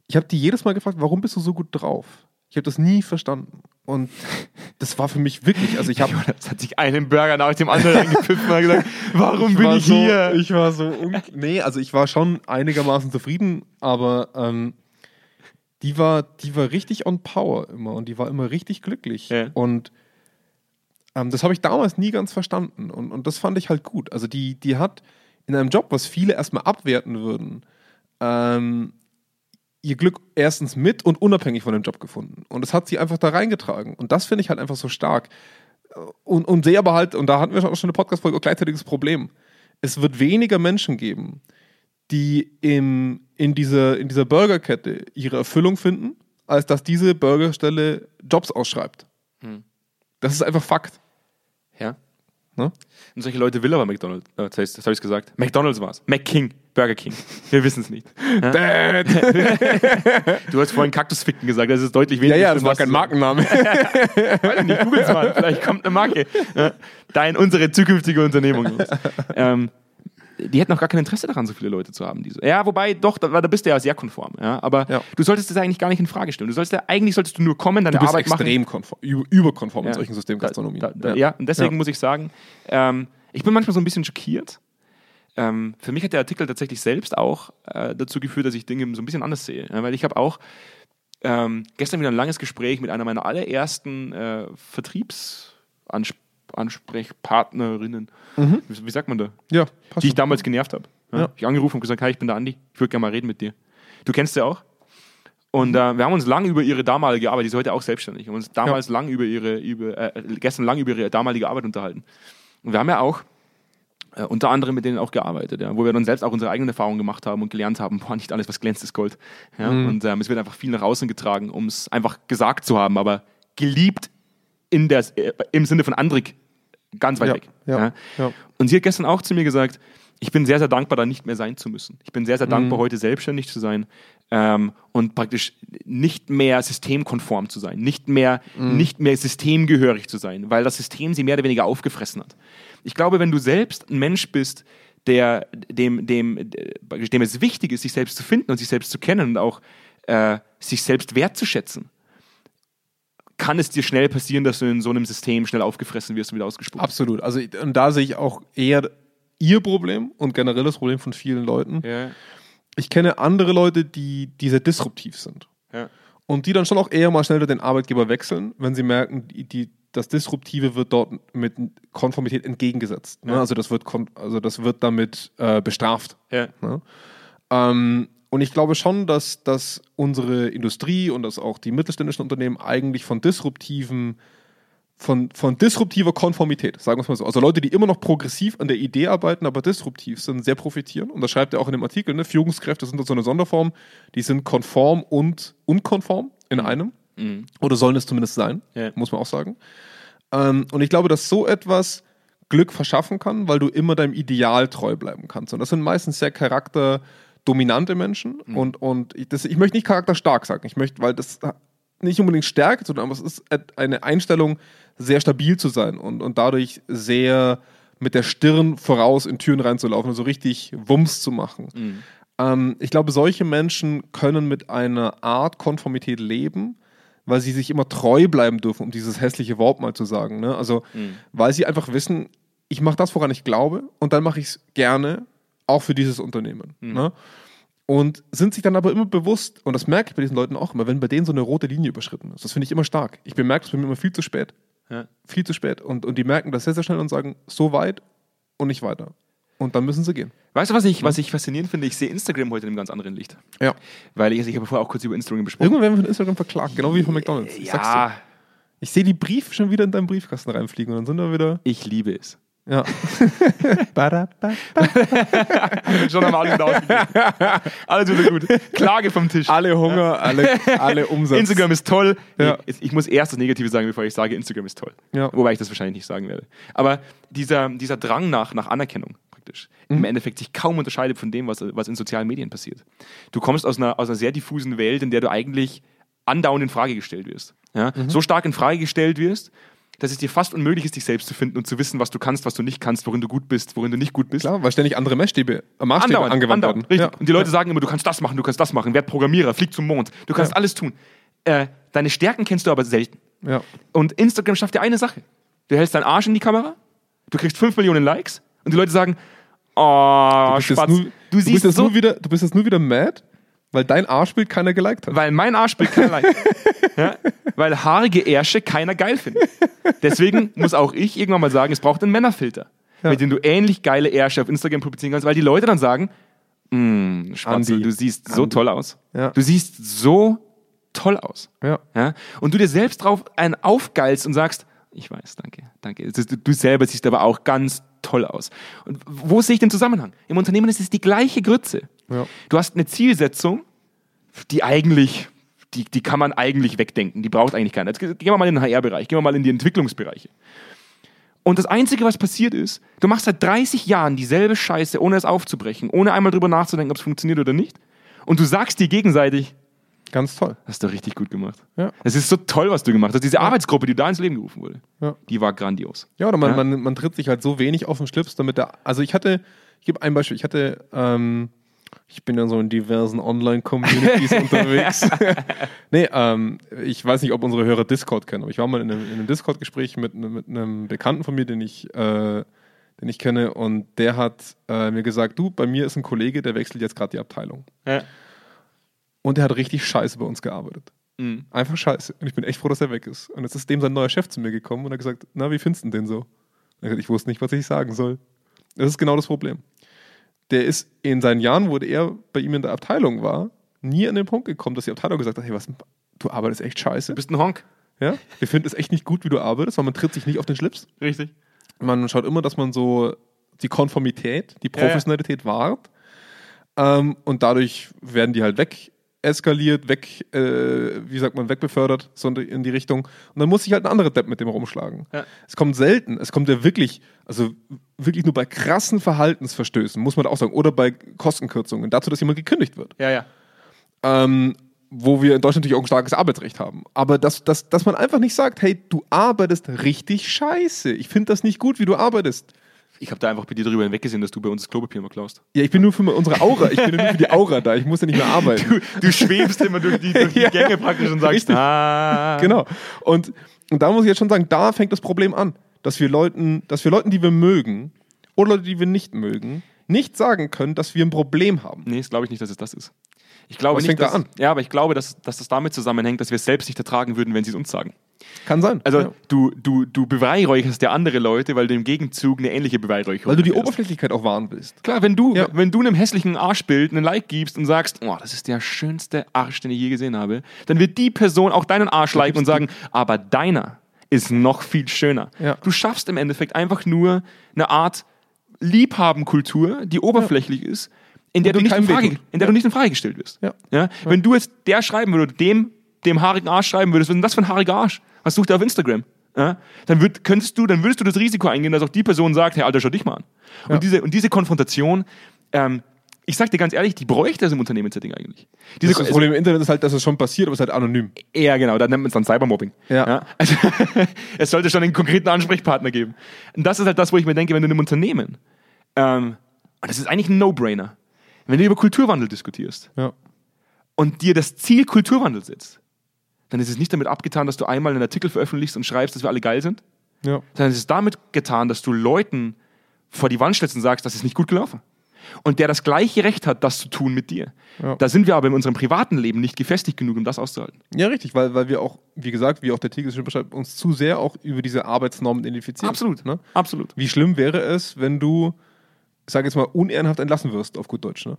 [SPEAKER 2] ich habe die jedes Mal gefragt, warum bist du so gut drauf? Ich habe das nie verstanden. Und das war für mich wirklich, also ich habe
[SPEAKER 1] Jonas hat sich einen Burger nach dem anderen reingepfiffen und gesagt, warum bin
[SPEAKER 2] war
[SPEAKER 1] ich
[SPEAKER 2] so,
[SPEAKER 1] hier?
[SPEAKER 2] Ich war so, nee, also ich war schon einigermaßen zufrieden, aber ähm, die war, die war richtig on power immer und die war immer richtig glücklich.
[SPEAKER 1] Ja.
[SPEAKER 2] Und ähm, das habe ich damals nie ganz verstanden und, und das fand ich halt gut. Also die, die hat in einem Job, was viele erstmal abwerten würden, ähm, ihr Glück erstens mit und unabhängig von dem Job gefunden. Und das hat sie einfach da reingetragen. Und das finde ich halt einfach so stark. Und, und sehe aber halt, und da hatten wir auch schon eine Podcast-Folge, auch gleichzeitig das Problem. Es wird weniger Menschen geben, die im, in, dieser, in dieser Burgerkette ihre Erfüllung finden, als dass diese Burgerstelle Jobs ausschreibt. Das ist einfach Fakt.
[SPEAKER 1] Ja.
[SPEAKER 2] Ne?
[SPEAKER 1] Und solche Leute will aber McDonald's. Äh, das heißt, das habe ich gesagt. McDonald's war es. McKing. Burger King. Wir wissen es nicht. Ja? Du hast vorhin Kaktusficken gesagt, das ist deutlich weniger. schlimm, was du sagst.
[SPEAKER 2] Markenname.
[SPEAKER 1] Weiß ich nicht, googles mal. Vielleicht kommt eine Marke. Ja. Dein, unsere zukünftige Unternehmung. Ähm, die hätten auch gar kein Interesse daran, so viele Leute zu haben. Die so. Ja, wobei, doch, da, da bist du ja sehr konform. Ja? Aber
[SPEAKER 2] Ja.
[SPEAKER 1] du solltest das eigentlich gar nicht in Frage stellen. Du sollst ja, eigentlich solltest du nur kommen, deine
[SPEAKER 2] Du bist
[SPEAKER 1] Arbeit machen.
[SPEAKER 2] extrem konform, über- überkonform in
[SPEAKER 1] Ja.
[SPEAKER 2] solchen Systemgastronomien.
[SPEAKER 1] Ja. und deswegen muss ich sagen, ähm, ich bin manchmal so ein bisschen schockiert. Ähm, für mich hat der Artikel tatsächlich selbst auch äh, dazu geführt, dass ich Dinge so ein bisschen anders sehe. Ja, weil ich habe auch ähm, gestern wieder ein langes Gespräch mit einer meiner allerersten äh, Vertriebsansprechpartnerinnen. Wie, wie sagt man da?
[SPEAKER 2] Ja,
[SPEAKER 1] Die ich damals genervt habe. Ja?
[SPEAKER 2] Ja.
[SPEAKER 1] Ich angerufen und gesagt, hi, ich bin der Andi, ich würde gerne mal reden mit dir. Du kennst sie auch? Und äh, wir haben uns lang über ihre damalige Arbeit, die ist heute auch selbstständig, haben uns damals lang über ihre, über, äh, gestern lang über ihre damalige Arbeit unterhalten. Und wir haben ja auch äh, unter anderem mit denen auch gearbeitet, ja, wo wir dann selbst auch unsere eigenen Erfahrungen gemacht haben und gelernt haben, boah, nicht alles, was glänzt, ist Gold. Ja? Und ähm, es wird einfach viel nach außen getragen, um es einfach gesagt zu haben, aber geliebt in der, äh, im Sinne von Andrik ganz weit
[SPEAKER 2] Ja,
[SPEAKER 1] weg.
[SPEAKER 2] ja, ja.
[SPEAKER 1] Und sie hat gestern auch zu mir gesagt, ich bin sehr, sehr dankbar, da nicht mehr sein zu müssen. Ich bin sehr, sehr dankbar, heute selbstständig zu sein ähm, und praktisch nicht mehr systemkonform zu sein, nicht mehr, nicht mehr systemgehörig zu sein, weil das System sie mehr oder weniger aufgefressen hat. Ich glaube, wenn du selbst ein Mensch bist, der, dem, dem, dem es wichtig ist, sich selbst zu finden und sich selbst zu kennen und auch äh, sich selbst wertzuschätzen, kann es dir schnell passieren, dass du in so einem System schnell aufgefressen wirst und wieder ausgespuckt.
[SPEAKER 2] Absolut. Also und da sehe ich auch eher ihr Problem und generell das Problem von vielen Leuten.
[SPEAKER 1] Ja.
[SPEAKER 2] Ich kenne andere Leute, die, die sehr disruptiv sind.
[SPEAKER 1] Ja.
[SPEAKER 2] Und die dann schon auch eher mal schneller den Arbeitgeber wechseln, wenn sie merken, die, die, das Disruptive wird dort mit Konformität entgegengesetzt. Ne?
[SPEAKER 1] Ja.
[SPEAKER 2] Also, das wird also das wird damit äh, bestraft.
[SPEAKER 1] Ja.
[SPEAKER 2] Ne? Ähm, und ich glaube schon, dass, dass unsere Industrie und dass auch die mittelständischen Unternehmen eigentlich von disruptiven, von, von disruptiver Konformität, sagen wir es mal so. Also Leute, die immer noch progressiv an der Idee arbeiten, aber disruptiv sind, sehr profitieren. Und das schreibt er auch in dem Artikel, ne? Führungskräfte sind so eine Sonderform, die sind konform und unkonform in einem.
[SPEAKER 1] Mhm.
[SPEAKER 2] Oder sollen es zumindest sein,
[SPEAKER 1] Ja.
[SPEAKER 2] muss man auch sagen. Ähm, und ich glaube, dass so etwas Glück verschaffen kann, weil du immer deinem Ideal treu bleiben kannst. Und das sind meistens sehr charakterdominante Menschen. Und, und ich, das, ich möchte nicht charakterstark sagen. Ich möchte, weil das nicht unbedingt Stärke, sondern aber es ist eine Einstellung, sehr stabil zu sein und, und dadurch sehr mit der Stirn voraus in Türen reinzulaufen und so richtig Wumms zu machen. Ähm, ich glaube, solche Menschen können mit einer Art Konformität leben, weil sie sich immer treu bleiben dürfen, um dieses hässliche Wort mal zu sagen. Ne? Also, weil sie einfach wissen, ich mache das, woran ich glaube, und dann mache ich es gerne, auch für dieses Unternehmen. Ne? Und sind sich dann aber immer bewusst, und das merke ich bei diesen Leuten auch immer, wenn bei denen so eine rote Linie überschritten ist. Das finde ich immer stark. Ich bemerke es bei mir immer viel zu spät.
[SPEAKER 1] Ja.
[SPEAKER 2] Viel zu spät. Und, und die merken das sehr, sehr schnell und sagen, so weit und nicht weiter. Und dann müssen sie gehen.
[SPEAKER 1] Weißt du, was ich, was ich faszinierend finde? Ich sehe Instagram heute in einem ganz anderen Licht.
[SPEAKER 2] Ja.
[SPEAKER 1] Weil ich, ich habe vorher auch kurz über Instagram gesprochen.
[SPEAKER 2] Irgendwann werden wir von Instagram verklagt, genau wie von McDonalds. Ich sag's dir.
[SPEAKER 1] ja,
[SPEAKER 2] Ich sehe die Briefe schon wieder in deinen Briefkasten reinfliegen und dann sind wir wieder.
[SPEAKER 1] ich liebe es.
[SPEAKER 2] Ja.
[SPEAKER 1] Schon am Abend. Alles wieder gut. Klage vom Tisch.
[SPEAKER 2] alle Hunger, alle, alle Umsatz.
[SPEAKER 1] Instagram ist toll.
[SPEAKER 2] Ja.
[SPEAKER 1] Ich, ich muss erst das Negative sagen, bevor ich sage, Instagram ist toll.
[SPEAKER 2] Ja.
[SPEAKER 1] Wobei ich das wahrscheinlich nicht sagen werde. Aber dieser, dieser Drang nach, nach Anerkennung praktisch
[SPEAKER 2] Mhm.
[SPEAKER 1] im Endeffekt sich kaum unterscheidet von dem, was, was in sozialen Medien passiert. Du kommst aus einer, aus einer sehr diffusen Welt, in der du eigentlich andauernd in Frage gestellt wirst. Ja?
[SPEAKER 2] Mhm.
[SPEAKER 1] So stark in Frage gestellt wirst, dass es dir fast unmöglich ist, dich selbst zu finden und zu wissen, was du kannst, was du nicht kannst, worin du gut bist, worin du nicht gut bist.
[SPEAKER 2] Klar, weil ständig andere Maßstäbe, äh, Maßstäbe
[SPEAKER 1] Andauernd,
[SPEAKER 2] angewandt
[SPEAKER 1] andauernd,
[SPEAKER 2] werden.
[SPEAKER 1] richtig. Und die Leute sagen immer, du kannst das machen, du kannst das machen, werd Programmierer, flieg zum Mond, du kannst
[SPEAKER 2] Ja.
[SPEAKER 1] alles tun. Äh, deine Stärken kennst du aber selten.
[SPEAKER 2] Ja.
[SPEAKER 1] Und Instagram schafft dir eine Sache. Du hältst deinen Arsch in die Kamera, du kriegst 5 Millionen Likes und die Leute sagen, oh,
[SPEAKER 2] Du, bist
[SPEAKER 1] Spatz,
[SPEAKER 2] nur,
[SPEAKER 1] du,
[SPEAKER 2] du, bist
[SPEAKER 1] so,
[SPEAKER 2] nur wieder, du bist jetzt nur wieder mad, weil dein Arschbild keiner geliked hat.
[SPEAKER 1] weil mein Arschbild keiner Like. ja? Weil haarige Ärsche keiner geil findet. Deswegen muss auch ich irgendwann mal sagen, es braucht einen Männerfilter, mit dem du ähnlich geile Ärsche auf Instagram publizieren kannst, weil die Leute dann sagen, "Mm, Spatzel,
[SPEAKER 2] Andi.
[SPEAKER 1] du siehst so toll aus.
[SPEAKER 2] Ja.
[SPEAKER 1] Du siehst so toll aus.
[SPEAKER 2] Ja.
[SPEAKER 1] Ja? Und du dir selbst drauf einen aufgeilst und sagst, ich weiß, danke, danke. Du selber siehst aber auch ganz toll aus. Und wo sehe ich den Zusammenhang? Im Unternehmen ist es die gleiche Grütze.
[SPEAKER 2] Ja.
[SPEAKER 1] Du hast eine Zielsetzung, die eigentlich, die, die kann man eigentlich wegdenken. Die braucht eigentlich keiner. Jetzt gehen wir mal in den HR-Bereich, gehen wir mal in die Entwicklungsbereiche. Und das Einzige, was passiert ist, du machst seit 30 Jahren dieselbe Scheiße, ohne es aufzubrechen, ohne einmal drüber nachzudenken, ob es funktioniert oder nicht. Und du sagst dir gegenseitig,
[SPEAKER 2] Ganz toll.
[SPEAKER 1] hast du richtig gut gemacht.
[SPEAKER 2] Ja.
[SPEAKER 1] Es ist so toll, was du gemacht hast. Diese Arbeitsgruppe, die da ins Leben gerufen wurde,
[SPEAKER 2] Ja.
[SPEAKER 1] die war grandios.
[SPEAKER 2] Ja, oder man,
[SPEAKER 1] Ja.
[SPEAKER 2] Man, man tritt sich halt so wenig auf den Schlips, damit der. Also ich hatte, ich gebe ein Beispiel, ich hatte, ähm, ich bin ja so in diversen Online-Communities unterwegs. nee, ähm, ich weiß nicht, ob unsere Hörer Discord kennen, aber ich war mal in einem, in einem Discord-Gespräch mit, mit einem Bekannten von mir, den ich, äh, den ich kenne, und der hat äh, mir gesagt, du, bei mir ist ein Kollege, der wechselt jetzt gerade die Abteilung.
[SPEAKER 1] Ja.
[SPEAKER 2] Und der hat richtig scheiße bei uns gearbeitet.
[SPEAKER 1] Mhm.
[SPEAKER 2] Einfach scheiße. Und ich bin echt froh, dass er weg ist. Und jetzt ist dem sein neuer Chef zu mir gekommen und hat gesagt, na, wie findest du den so? Und er hat gesagt, ich wusste nicht, was ich sagen soll. Das ist genau das Problem. Der ist in seinen Jahren, wo er bei ihm in der Abteilung war, nie an den Punkt gekommen, dass die Abteilung gesagt hat, hey, was, du arbeitest echt scheiße.
[SPEAKER 1] Du bist ein Honk.
[SPEAKER 2] Ja? Wir finden es echt nicht gut, wie du arbeitest, weil man tritt sich nicht auf den Schlips.
[SPEAKER 1] Richtig.
[SPEAKER 2] Man schaut immer, dass man so die Konformität, die Professionalität wahrt. Ähm, und dadurch werden die halt weg eskaliert, weg, äh, wie sagt man, wegbefördert, so in die, Richtung. Und dann muss sich halt ein anderer Depp mit dem rumschlagen.
[SPEAKER 1] Ja.
[SPEAKER 2] Es kommt selten, es kommt ja wirklich, also wirklich nur bei krassen Verhaltensverstößen, muss man auch sagen, oder bei Kostenkürzungen, dazu, dass jemand gekündigt wird
[SPEAKER 1] Ja, ja.
[SPEAKER 2] ähm, wo wir in Deutschland natürlich auch ein starkes Arbeitsrecht haben. Aber dass, dass, dass man einfach nicht sagt, hey, du arbeitest richtig scheiße. Ich finde das nicht gut, wie du arbeitest.
[SPEAKER 1] Ich habe da einfach bei dir darüber hinweggesehen, dass du bei uns das Klopapier immer klaust.
[SPEAKER 2] Ja, ich bin nur für unsere Aura. Ich bin nur für die Aura da. Ich muss ja nicht mehr arbeiten.
[SPEAKER 1] Du, du schwebst immer durch die, durch die
[SPEAKER 2] Ja,
[SPEAKER 1] Gänge praktisch und sagst,
[SPEAKER 2] richtig.
[SPEAKER 1] ah.
[SPEAKER 2] Genau. Und, und da muss ich jetzt schon sagen, da fängt das Problem an, dass wir Leuten, dass wir Leuten, die wir mögen oder Leute, die wir nicht mögen, nicht sagen können, dass wir ein Problem haben.
[SPEAKER 1] Nee, das glaube ich nicht, dass es das ist. Ich glaube
[SPEAKER 2] Was
[SPEAKER 1] nicht,
[SPEAKER 2] fängt da
[SPEAKER 1] dass,
[SPEAKER 2] an?
[SPEAKER 1] Ja, aber ich glaube, dass, dass das damit zusammenhängt, dass wir es selbst nicht ertragen würden, wenn sie es uns sagen.
[SPEAKER 2] Kann sein.
[SPEAKER 1] Also
[SPEAKER 2] ja.
[SPEAKER 1] du, du, du beweihräucherst ja andere Leute, weil du im Gegenzug eine ähnliche Beweihräucherung
[SPEAKER 2] weil du die. Oberflächlichkeit auch wahren willst.
[SPEAKER 1] Klar, wenn du,
[SPEAKER 2] Ja.
[SPEAKER 1] wenn du einem hässlichen Arschbild einen Like gibst und sagst, oh, das ist der schönste Arsch, den ich je gesehen habe, dann wird die Person auch deinen Arsch liken und sagen, aber deiner ist noch viel schöner.
[SPEAKER 2] Ja.
[SPEAKER 1] Du schaffst im Endeffekt einfach nur eine Art Liebhabenkultur, die oberflächlich ist, in der, du nicht, in Frage, in der du nicht in Frage gestellt wirst.
[SPEAKER 2] Ja?
[SPEAKER 1] Wenn du jetzt der schreiben würdest, dem, dem haarigen Arsch schreiben würdest, was ist denn das für ein haariger Arsch? Was sucht er auf Instagram? Ja? Dann, würd, könntest du, dann würdest du das Risiko eingehen, dass auch die Person sagt, hey Alter, schau dich mal an. Und,
[SPEAKER 2] Ja.
[SPEAKER 1] diese, und diese Konfrontation, ähm, ich sag dir ganz ehrlich, die bräuchte es im Unternehmenssetting eigentlich. Diese,
[SPEAKER 2] Das, Problem im Internet ist halt, dass es schon passiert, aber es ist halt anonym.
[SPEAKER 1] ja, genau, da nennt man es dann Cybermobbing.
[SPEAKER 2] Ja.
[SPEAKER 1] Also, es sollte schon einen konkreten Ansprechpartner geben. Und das ist halt das, wo ich mir denke, wenn du in einem Unternehmen, ähm, und das ist eigentlich ein No-Brainer, wenn du über Kulturwandel diskutierst
[SPEAKER 2] Ja.
[SPEAKER 1] und dir das Ziel Kulturwandel setzt, dann ist es nicht damit abgetan, dass du einmal einen Artikel veröffentlichst und schreibst, dass wir alle geil sind,
[SPEAKER 2] Ja.
[SPEAKER 1] sondern es ist damit getan, dass du Leuten vor die Wand stellst und sagst, das ist nicht gut gelaufen. Und der das gleiche Recht hat, das zu tun mit dir.
[SPEAKER 2] Ja.
[SPEAKER 1] Da sind wir aber in unserem privaten Leben nicht gefestigt genug, um das auszuhalten.
[SPEAKER 2] Ja, richtig, weil, weil wir auch, wie gesagt, wie auch der Titel schon beschreibt, uns zu sehr auch über diese Arbeitsnormen identifizieren.
[SPEAKER 1] Absolut.
[SPEAKER 2] Ne?
[SPEAKER 1] Absolut.
[SPEAKER 2] Wie schlimm wäre es, wenn du, ich sage jetzt mal, unehrenhaft entlassen wirst, auf gut Deutsch. Ne?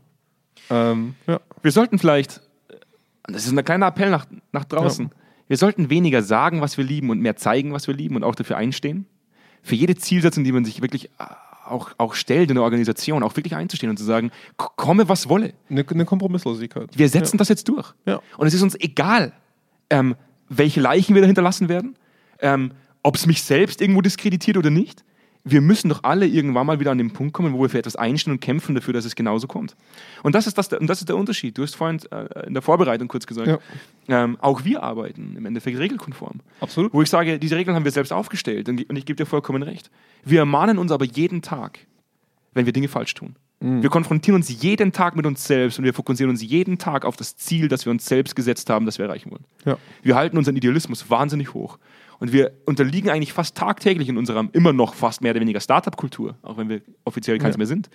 [SPEAKER 2] Ähm, ja.
[SPEAKER 1] Wir sollten vielleicht, das ist ein kleiner Appell nach, nach draußen, wir sollten weniger sagen, was wir lieben und mehr zeigen, was wir lieben und auch dafür einstehen. Für jede Zielsetzung, die man sich wirklich äh, auch, auch stellt in der Organisation, auch wirklich einzustehen und zu sagen, komme was wolle.
[SPEAKER 2] Eine, eine Kompromisslosigkeit.
[SPEAKER 1] Wir setzen das jetzt durch.
[SPEAKER 2] Ja.
[SPEAKER 1] Und es ist uns egal, ähm, welche Leichen wir da hinterlassen werden, ähm, ob es mich selbst irgendwo diskreditiert oder nicht. Wir müssen doch alle irgendwann mal wieder an den Punkt kommen, wo wir für etwas einstehen und kämpfen dafür, dass es genauso kommt. Und das ist, das, und das ist der Unterschied. Du hast vorhin äh, in der Vorbereitung kurz gesagt, ähm, auch wir arbeiten im Endeffekt regelkonform.
[SPEAKER 2] Absolut.
[SPEAKER 1] Wo ich sage, diese Regeln haben wir selbst aufgestellt und, und ich gebe dir vollkommen recht. Wir ermahnen uns aber jeden Tag, wenn wir Dinge falsch tun. Wir konfrontieren uns jeden Tag mit uns selbst und wir fokussieren uns jeden Tag auf das Ziel, das wir uns selbst gesetzt haben, das wir erreichen wollen.
[SPEAKER 2] Ja.
[SPEAKER 1] Wir halten unseren Idealismus wahnsinnig hoch. Und wir unterliegen eigentlich fast tagtäglich in unserer immer noch fast mehr oder weniger Startup-Kultur, auch wenn wir offiziell keins
[SPEAKER 2] Ja.
[SPEAKER 1] mehr sind.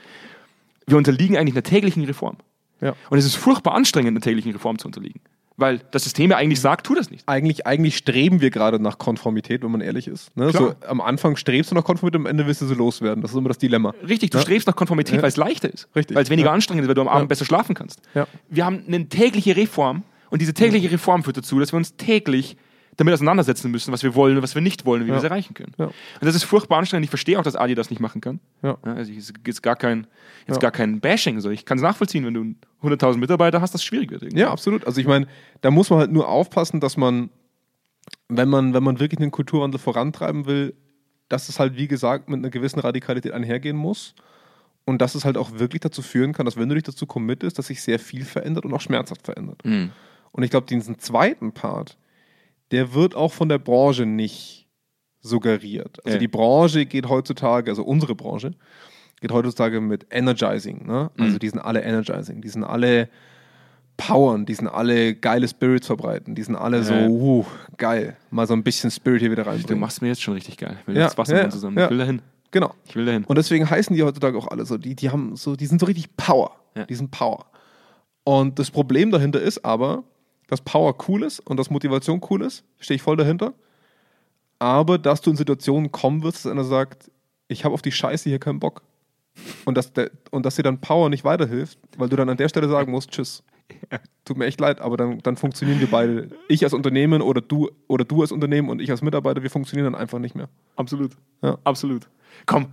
[SPEAKER 1] Wir unterliegen eigentlich einer täglichen Reform.
[SPEAKER 2] Ja.
[SPEAKER 1] Und es ist furchtbar anstrengend, einer täglichen Reform zu unterliegen. Weil das System ja eigentlich sagt, tu das nicht.
[SPEAKER 2] Eigentlich, eigentlich streben wir gerade nach Konformität, wenn man ehrlich ist. Ne? So, am Anfang strebst du nach Konformität, am Ende willst du sie loswerden. Das ist immer das Dilemma.
[SPEAKER 1] Richtig, du
[SPEAKER 2] Ja.
[SPEAKER 1] strebst nach Konformität,
[SPEAKER 2] Ja.
[SPEAKER 1] weil es leichter ist.
[SPEAKER 2] Richtig.
[SPEAKER 1] Weil es weniger anstrengend ist, weil du am Abend besser schlafen kannst.
[SPEAKER 2] Ja.
[SPEAKER 1] Wir haben eine tägliche Reform und diese tägliche Reform führt dazu, dass wir uns täglich damit auseinandersetzen müssen, was wir wollen und was wir nicht wollen und wie wir es erreichen können.
[SPEAKER 2] Ja.
[SPEAKER 1] Und das ist furchtbar anstrengend. Ich verstehe auch, dass Adi das nicht machen kann.
[SPEAKER 2] Ja.
[SPEAKER 1] also es ist gar kein, jetzt
[SPEAKER 2] Ja.
[SPEAKER 1] gar kein Bashing. Also ich kann es nachvollziehen, wenn du 100.000 Mitarbeiter hast, dass es schwierig wird. irgendwie.
[SPEAKER 2] Ja, absolut. Also ich meine, da muss man halt nur aufpassen, dass man, wenn man, wenn man wirklich einen Kulturwandel vorantreiben will, dass es halt, wie gesagt, mit einer gewissen Radikalität einhergehen muss. Und dass es halt auch wirklich dazu führen kann, dass wenn du dich dazu committest, dass sich sehr viel verändert und auch schmerzhaft verändert.
[SPEAKER 1] Mhm.
[SPEAKER 2] Und ich glaube, diesen zweiten Part, der wird auch von der Branche nicht suggeriert. Also
[SPEAKER 1] Ja.
[SPEAKER 2] die Branche geht heutzutage, also unsere Branche, geht heutzutage mit Energizing. Ne? Also
[SPEAKER 1] Mhm.
[SPEAKER 2] die sind alle Energizing, die sind alle powern, die sind alle geile Spirits verbreiten, die sind alle so,
[SPEAKER 1] Ja.
[SPEAKER 2] uh, geil, mal so ein bisschen Spirit hier wieder
[SPEAKER 1] Du
[SPEAKER 2] reinbringen.
[SPEAKER 1] machst mir jetzt schon richtig geil. Ich will
[SPEAKER 2] Ja,
[SPEAKER 1] jetzt Wasser
[SPEAKER 2] ja,
[SPEAKER 1] zusammen.
[SPEAKER 2] ja.
[SPEAKER 1] Ich will dahin.
[SPEAKER 2] Genau.
[SPEAKER 1] Ich will dahin.
[SPEAKER 2] Und deswegen heißen die heutzutage auch alle so, die, die haben so, die sind so richtig Power.
[SPEAKER 1] Ja.
[SPEAKER 2] Die sind Power. Und das Problem dahinter ist aber, dass Power cool ist und dass Motivation cool ist, stehe ich voll dahinter. Aber dass du in Situationen kommen wirst, dass einer sagt, ich habe auf die Scheiße hier keinen Bock. Und dass, der, und dass dir dann Power nicht weiterhilft, weil du dann an der Stelle sagen musst, tschüss. Tut mir echt leid, aber dann, dann funktionieren wir beide. Ich als Unternehmen oder du, oder du als Unternehmen und ich als Mitarbeiter, wir funktionieren dann einfach nicht mehr.
[SPEAKER 1] Absolut.
[SPEAKER 2] Ja.
[SPEAKER 1] Absolut. Komm,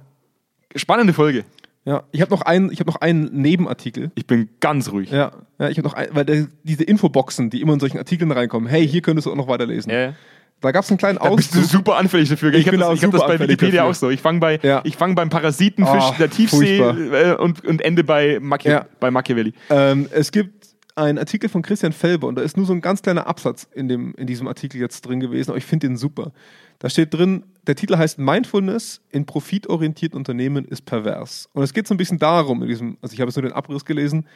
[SPEAKER 1] spannende Folge.
[SPEAKER 2] Ja, ich habe noch einen, ich habe noch einen Nebenartikel.
[SPEAKER 1] Ich bin ganz ruhig.
[SPEAKER 2] Ja, ja ich habe noch ein, weil der, diese Infoboxen, die immer in solchen Artikeln reinkommen, hey, hier könntest du auch noch weiterlesen.
[SPEAKER 1] Ja.
[SPEAKER 2] Da gab es einen kleinen
[SPEAKER 1] Da bist du
[SPEAKER 2] Auszug.
[SPEAKER 1] super anfällig dafür.
[SPEAKER 2] Ich
[SPEAKER 1] Ich,
[SPEAKER 2] bin
[SPEAKER 1] habe das, ich hab das bei Wikipedia
[SPEAKER 2] dafür.
[SPEAKER 1] auch so. Ich fange bei,
[SPEAKER 2] Ja.
[SPEAKER 1] ich fang beim Parasitenfisch
[SPEAKER 2] Oh,
[SPEAKER 1] der Tiefsee
[SPEAKER 2] furchtbar.
[SPEAKER 1] äh, und, und ende bei, Machi
[SPEAKER 2] Ja.
[SPEAKER 1] bei Machiavelli.
[SPEAKER 2] Ähm, es gibt einen Artikel von Christian Felber und da ist nur so ein ganz kleiner Absatz in, dem, in diesem Artikel jetzt drin gewesen, aber ich finde den super. Da steht drin, der Titel heißt Mindfulness in profitorientierten Unternehmen ist pervers. Und es geht so ein bisschen darum, in diesem, also ich habe jetzt nur den Abriss gelesen,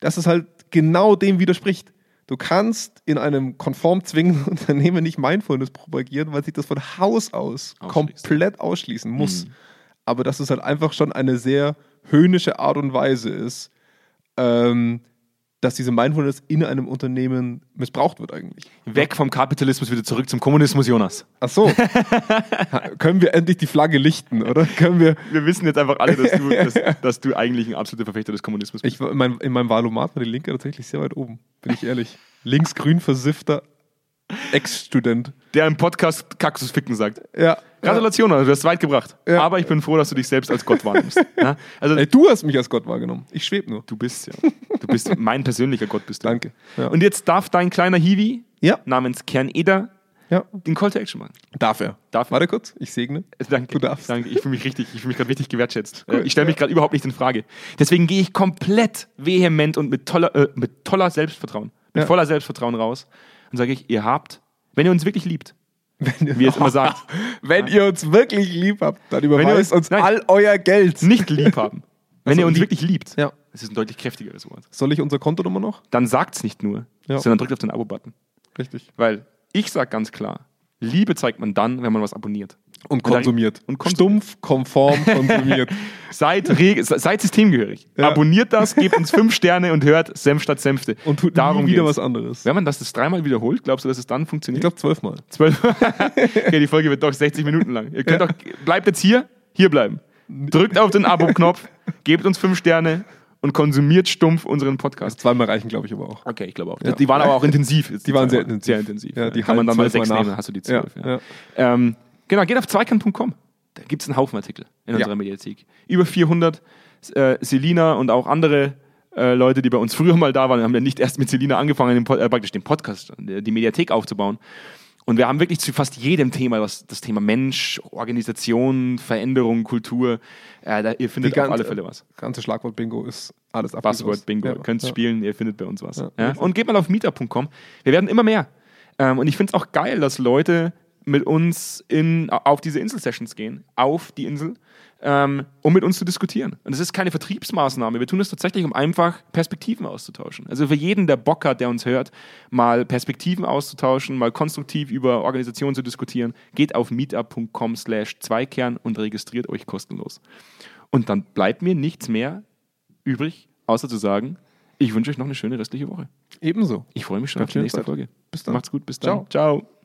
[SPEAKER 2] dass es halt genau dem widerspricht. Du kannst in einem konform zwingenden Unternehmen nicht Mindfulness propagieren, weil sich das von Haus aus komplett ausschließen muss. Aber dass es halt einfach schon eine sehr höhnische Art und Weise ist, ähm, dass diese Mindfulness in einem Unternehmen missbraucht wird eigentlich.
[SPEAKER 1] Weg vom Kapitalismus wieder zurück zum Kommunismus, Jonas.
[SPEAKER 2] Ach so. Können wir endlich die Flagge lichten, oder? Können wir.
[SPEAKER 1] Wir wissen jetzt einfach alle, dass du, dass, dass du eigentlich ein absoluter Verfechter des Kommunismus bist.
[SPEAKER 2] Ich, in, meinem, in meinem Valomat war die Linke tatsächlich sehr weit oben, bin ich ehrlich. Linksgrün versiffter Ex-Student.
[SPEAKER 1] der im Podcast Kaktus ficken sagt.
[SPEAKER 2] Ja.
[SPEAKER 1] Gratulation, also du hast es weit gebracht.
[SPEAKER 2] Ja.
[SPEAKER 1] Aber ich bin froh, dass du dich selbst als Gott wahrnimmst. ja? Also
[SPEAKER 2] Ey, du hast mich als Gott wahrgenommen. Ich schwebe nur.
[SPEAKER 1] du bist ja. Du bist mein persönlicher Gott bist du.
[SPEAKER 2] Danke. Ja.
[SPEAKER 1] Und jetzt darf dein kleiner Hiwi namens Kern Eder
[SPEAKER 2] ja.
[SPEAKER 1] den Call to Action machen.
[SPEAKER 2] Darf er.
[SPEAKER 1] Darf er.
[SPEAKER 2] Warte kurz, ich segne.
[SPEAKER 1] Äh, Danke.
[SPEAKER 2] Du darfst.
[SPEAKER 1] Danke. Ich fühle mich richtig, ich fühle mich gerade richtig gewertschätzt.
[SPEAKER 2] Gut,
[SPEAKER 1] ich stelle mich gerade überhaupt nicht in Frage. Deswegen gehe ich komplett vehement und mit toller, äh, mit toller Selbstvertrauen, mit voller Selbstvertrauen raus und sage ich, ihr habt, wenn ihr uns wirklich liebt, wie ihr es immer sagt,
[SPEAKER 2] Wenn ihr uns wirklich lieb habt, dann
[SPEAKER 1] ihr
[SPEAKER 2] überweist
[SPEAKER 1] uns-
[SPEAKER 2] uns
[SPEAKER 1] nein.
[SPEAKER 2] all euer Geld.
[SPEAKER 1] nicht lieb haben. Wenn
[SPEAKER 2] Also
[SPEAKER 1] ihr uns
[SPEAKER 2] lieb-
[SPEAKER 1] wirklich liebt,
[SPEAKER 2] Ja.
[SPEAKER 1] das ist ein deutlich kräftigeres Wort,
[SPEAKER 2] Soll ich unsere Kontonummer noch?
[SPEAKER 1] dann sagt's nicht nur,
[SPEAKER 2] Ja.
[SPEAKER 1] sondern drückt auf den Abo-Button.
[SPEAKER 2] Richtig.
[SPEAKER 1] Weil ich sage ganz klar, Liebe zeigt man dann, wenn man was abonniert.
[SPEAKER 2] Und konsumiert.
[SPEAKER 1] und konsumiert.
[SPEAKER 2] Stumpf, konform konsumiert.
[SPEAKER 1] Seid, seid systemgehörig.
[SPEAKER 2] Ja.
[SPEAKER 1] Abonniert das, gebt uns fünf Sterne und hört Senf statt Senfte.
[SPEAKER 2] Und tut
[SPEAKER 1] Darum
[SPEAKER 2] wieder
[SPEAKER 1] geht's.
[SPEAKER 2] was anderes.
[SPEAKER 1] Wenn man das, das dreimal wiederholt, glaubst du, dass es dann
[SPEAKER 2] Ich
[SPEAKER 1] funktioniert?
[SPEAKER 2] glaube zwölfmal.
[SPEAKER 1] Zwölf. okay, die Folge wird doch 60 Minuten lang. Ihr könnt doch, bleibt jetzt hier, hier bleiben. Drückt auf den Abo-Knopf, gebt uns fünf Sterne und konsumiert stumpf unseren Podcast.
[SPEAKER 2] Zweimal reichen, glaube ich, aber auch.
[SPEAKER 1] Okay, ich glaube auch.
[SPEAKER 2] Ja.
[SPEAKER 1] Die waren aber auch intensiv.
[SPEAKER 2] Die waren sehr intensiv.
[SPEAKER 1] Sehr intensiv.
[SPEAKER 2] Ja, die
[SPEAKER 1] Kann man dann mal sechs
[SPEAKER 2] zwölfmal
[SPEAKER 1] nehmen,
[SPEAKER 2] nach.
[SPEAKER 1] hast du die zwölf. Ähm, genau, geht auf zweikern.com. Da gibt es einen Haufen Artikel in unserer Mediathek. Über 400. Äh, Selina und auch andere äh, Leute, die bei uns früher mal da waren, haben ja nicht erst mit Selina angefangen, den, äh, praktisch den Podcast, äh, die Mediathek aufzubauen. Und wir haben wirklich zu fast jedem Thema, das, das Thema Mensch, Organisation, Veränderung, Kultur, äh, da, ihr findet
[SPEAKER 2] Die
[SPEAKER 1] auf alle
[SPEAKER 2] ganze-
[SPEAKER 1] Fälle was.
[SPEAKER 2] Ganze Schlagwort Bingo ist alles
[SPEAKER 1] Buzzword Bingo.
[SPEAKER 2] Ja,
[SPEAKER 1] Ihr könnt
[SPEAKER 2] ja.
[SPEAKER 1] spielen, ihr findet bei uns was.
[SPEAKER 2] Ja.
[SPEAKER 1] Und geht mal auf meetup.com. Wir werden immer mehr. Ähm, und ich finde es auch geil, dass Leute mit uns in, auf diese Insel-Sessions gehen, auf die Insel, ähm, um mit uns zu diskutieren. Und es ist keine Vertriebsmaßnahme. Wir tun das tatsächlich, um einfach Perspektiven auszutauschen. Also für jeden, der Bock hat, der uns hört, mal Perspektiven auszutauschen, mal konstruktiv über Organisationen zu diskutieren, geht auf meetup.com slash Zweikern und registriert euch kostenlos. Und dann bleibt mir nichts mehr übrig, außer zu sagen, ich wünsche euch noch eine schöne restliche Woche.
[SPEAKER 2] Ebenso.
[SPEAKER 1] Ich freue mich schon
[SPEAKER 2] Ganz
[SPEAKER 1] auf die nächste
[SPEAKER 2] Zeit.
[SPEAKER 1] Folge.
[SPEAKER 2] Bis dann.
[SPEAKER 1] Macht's gut, bis dann.
[SPEAKER 2] Ciao.
[SPEAKER 1] Ciao.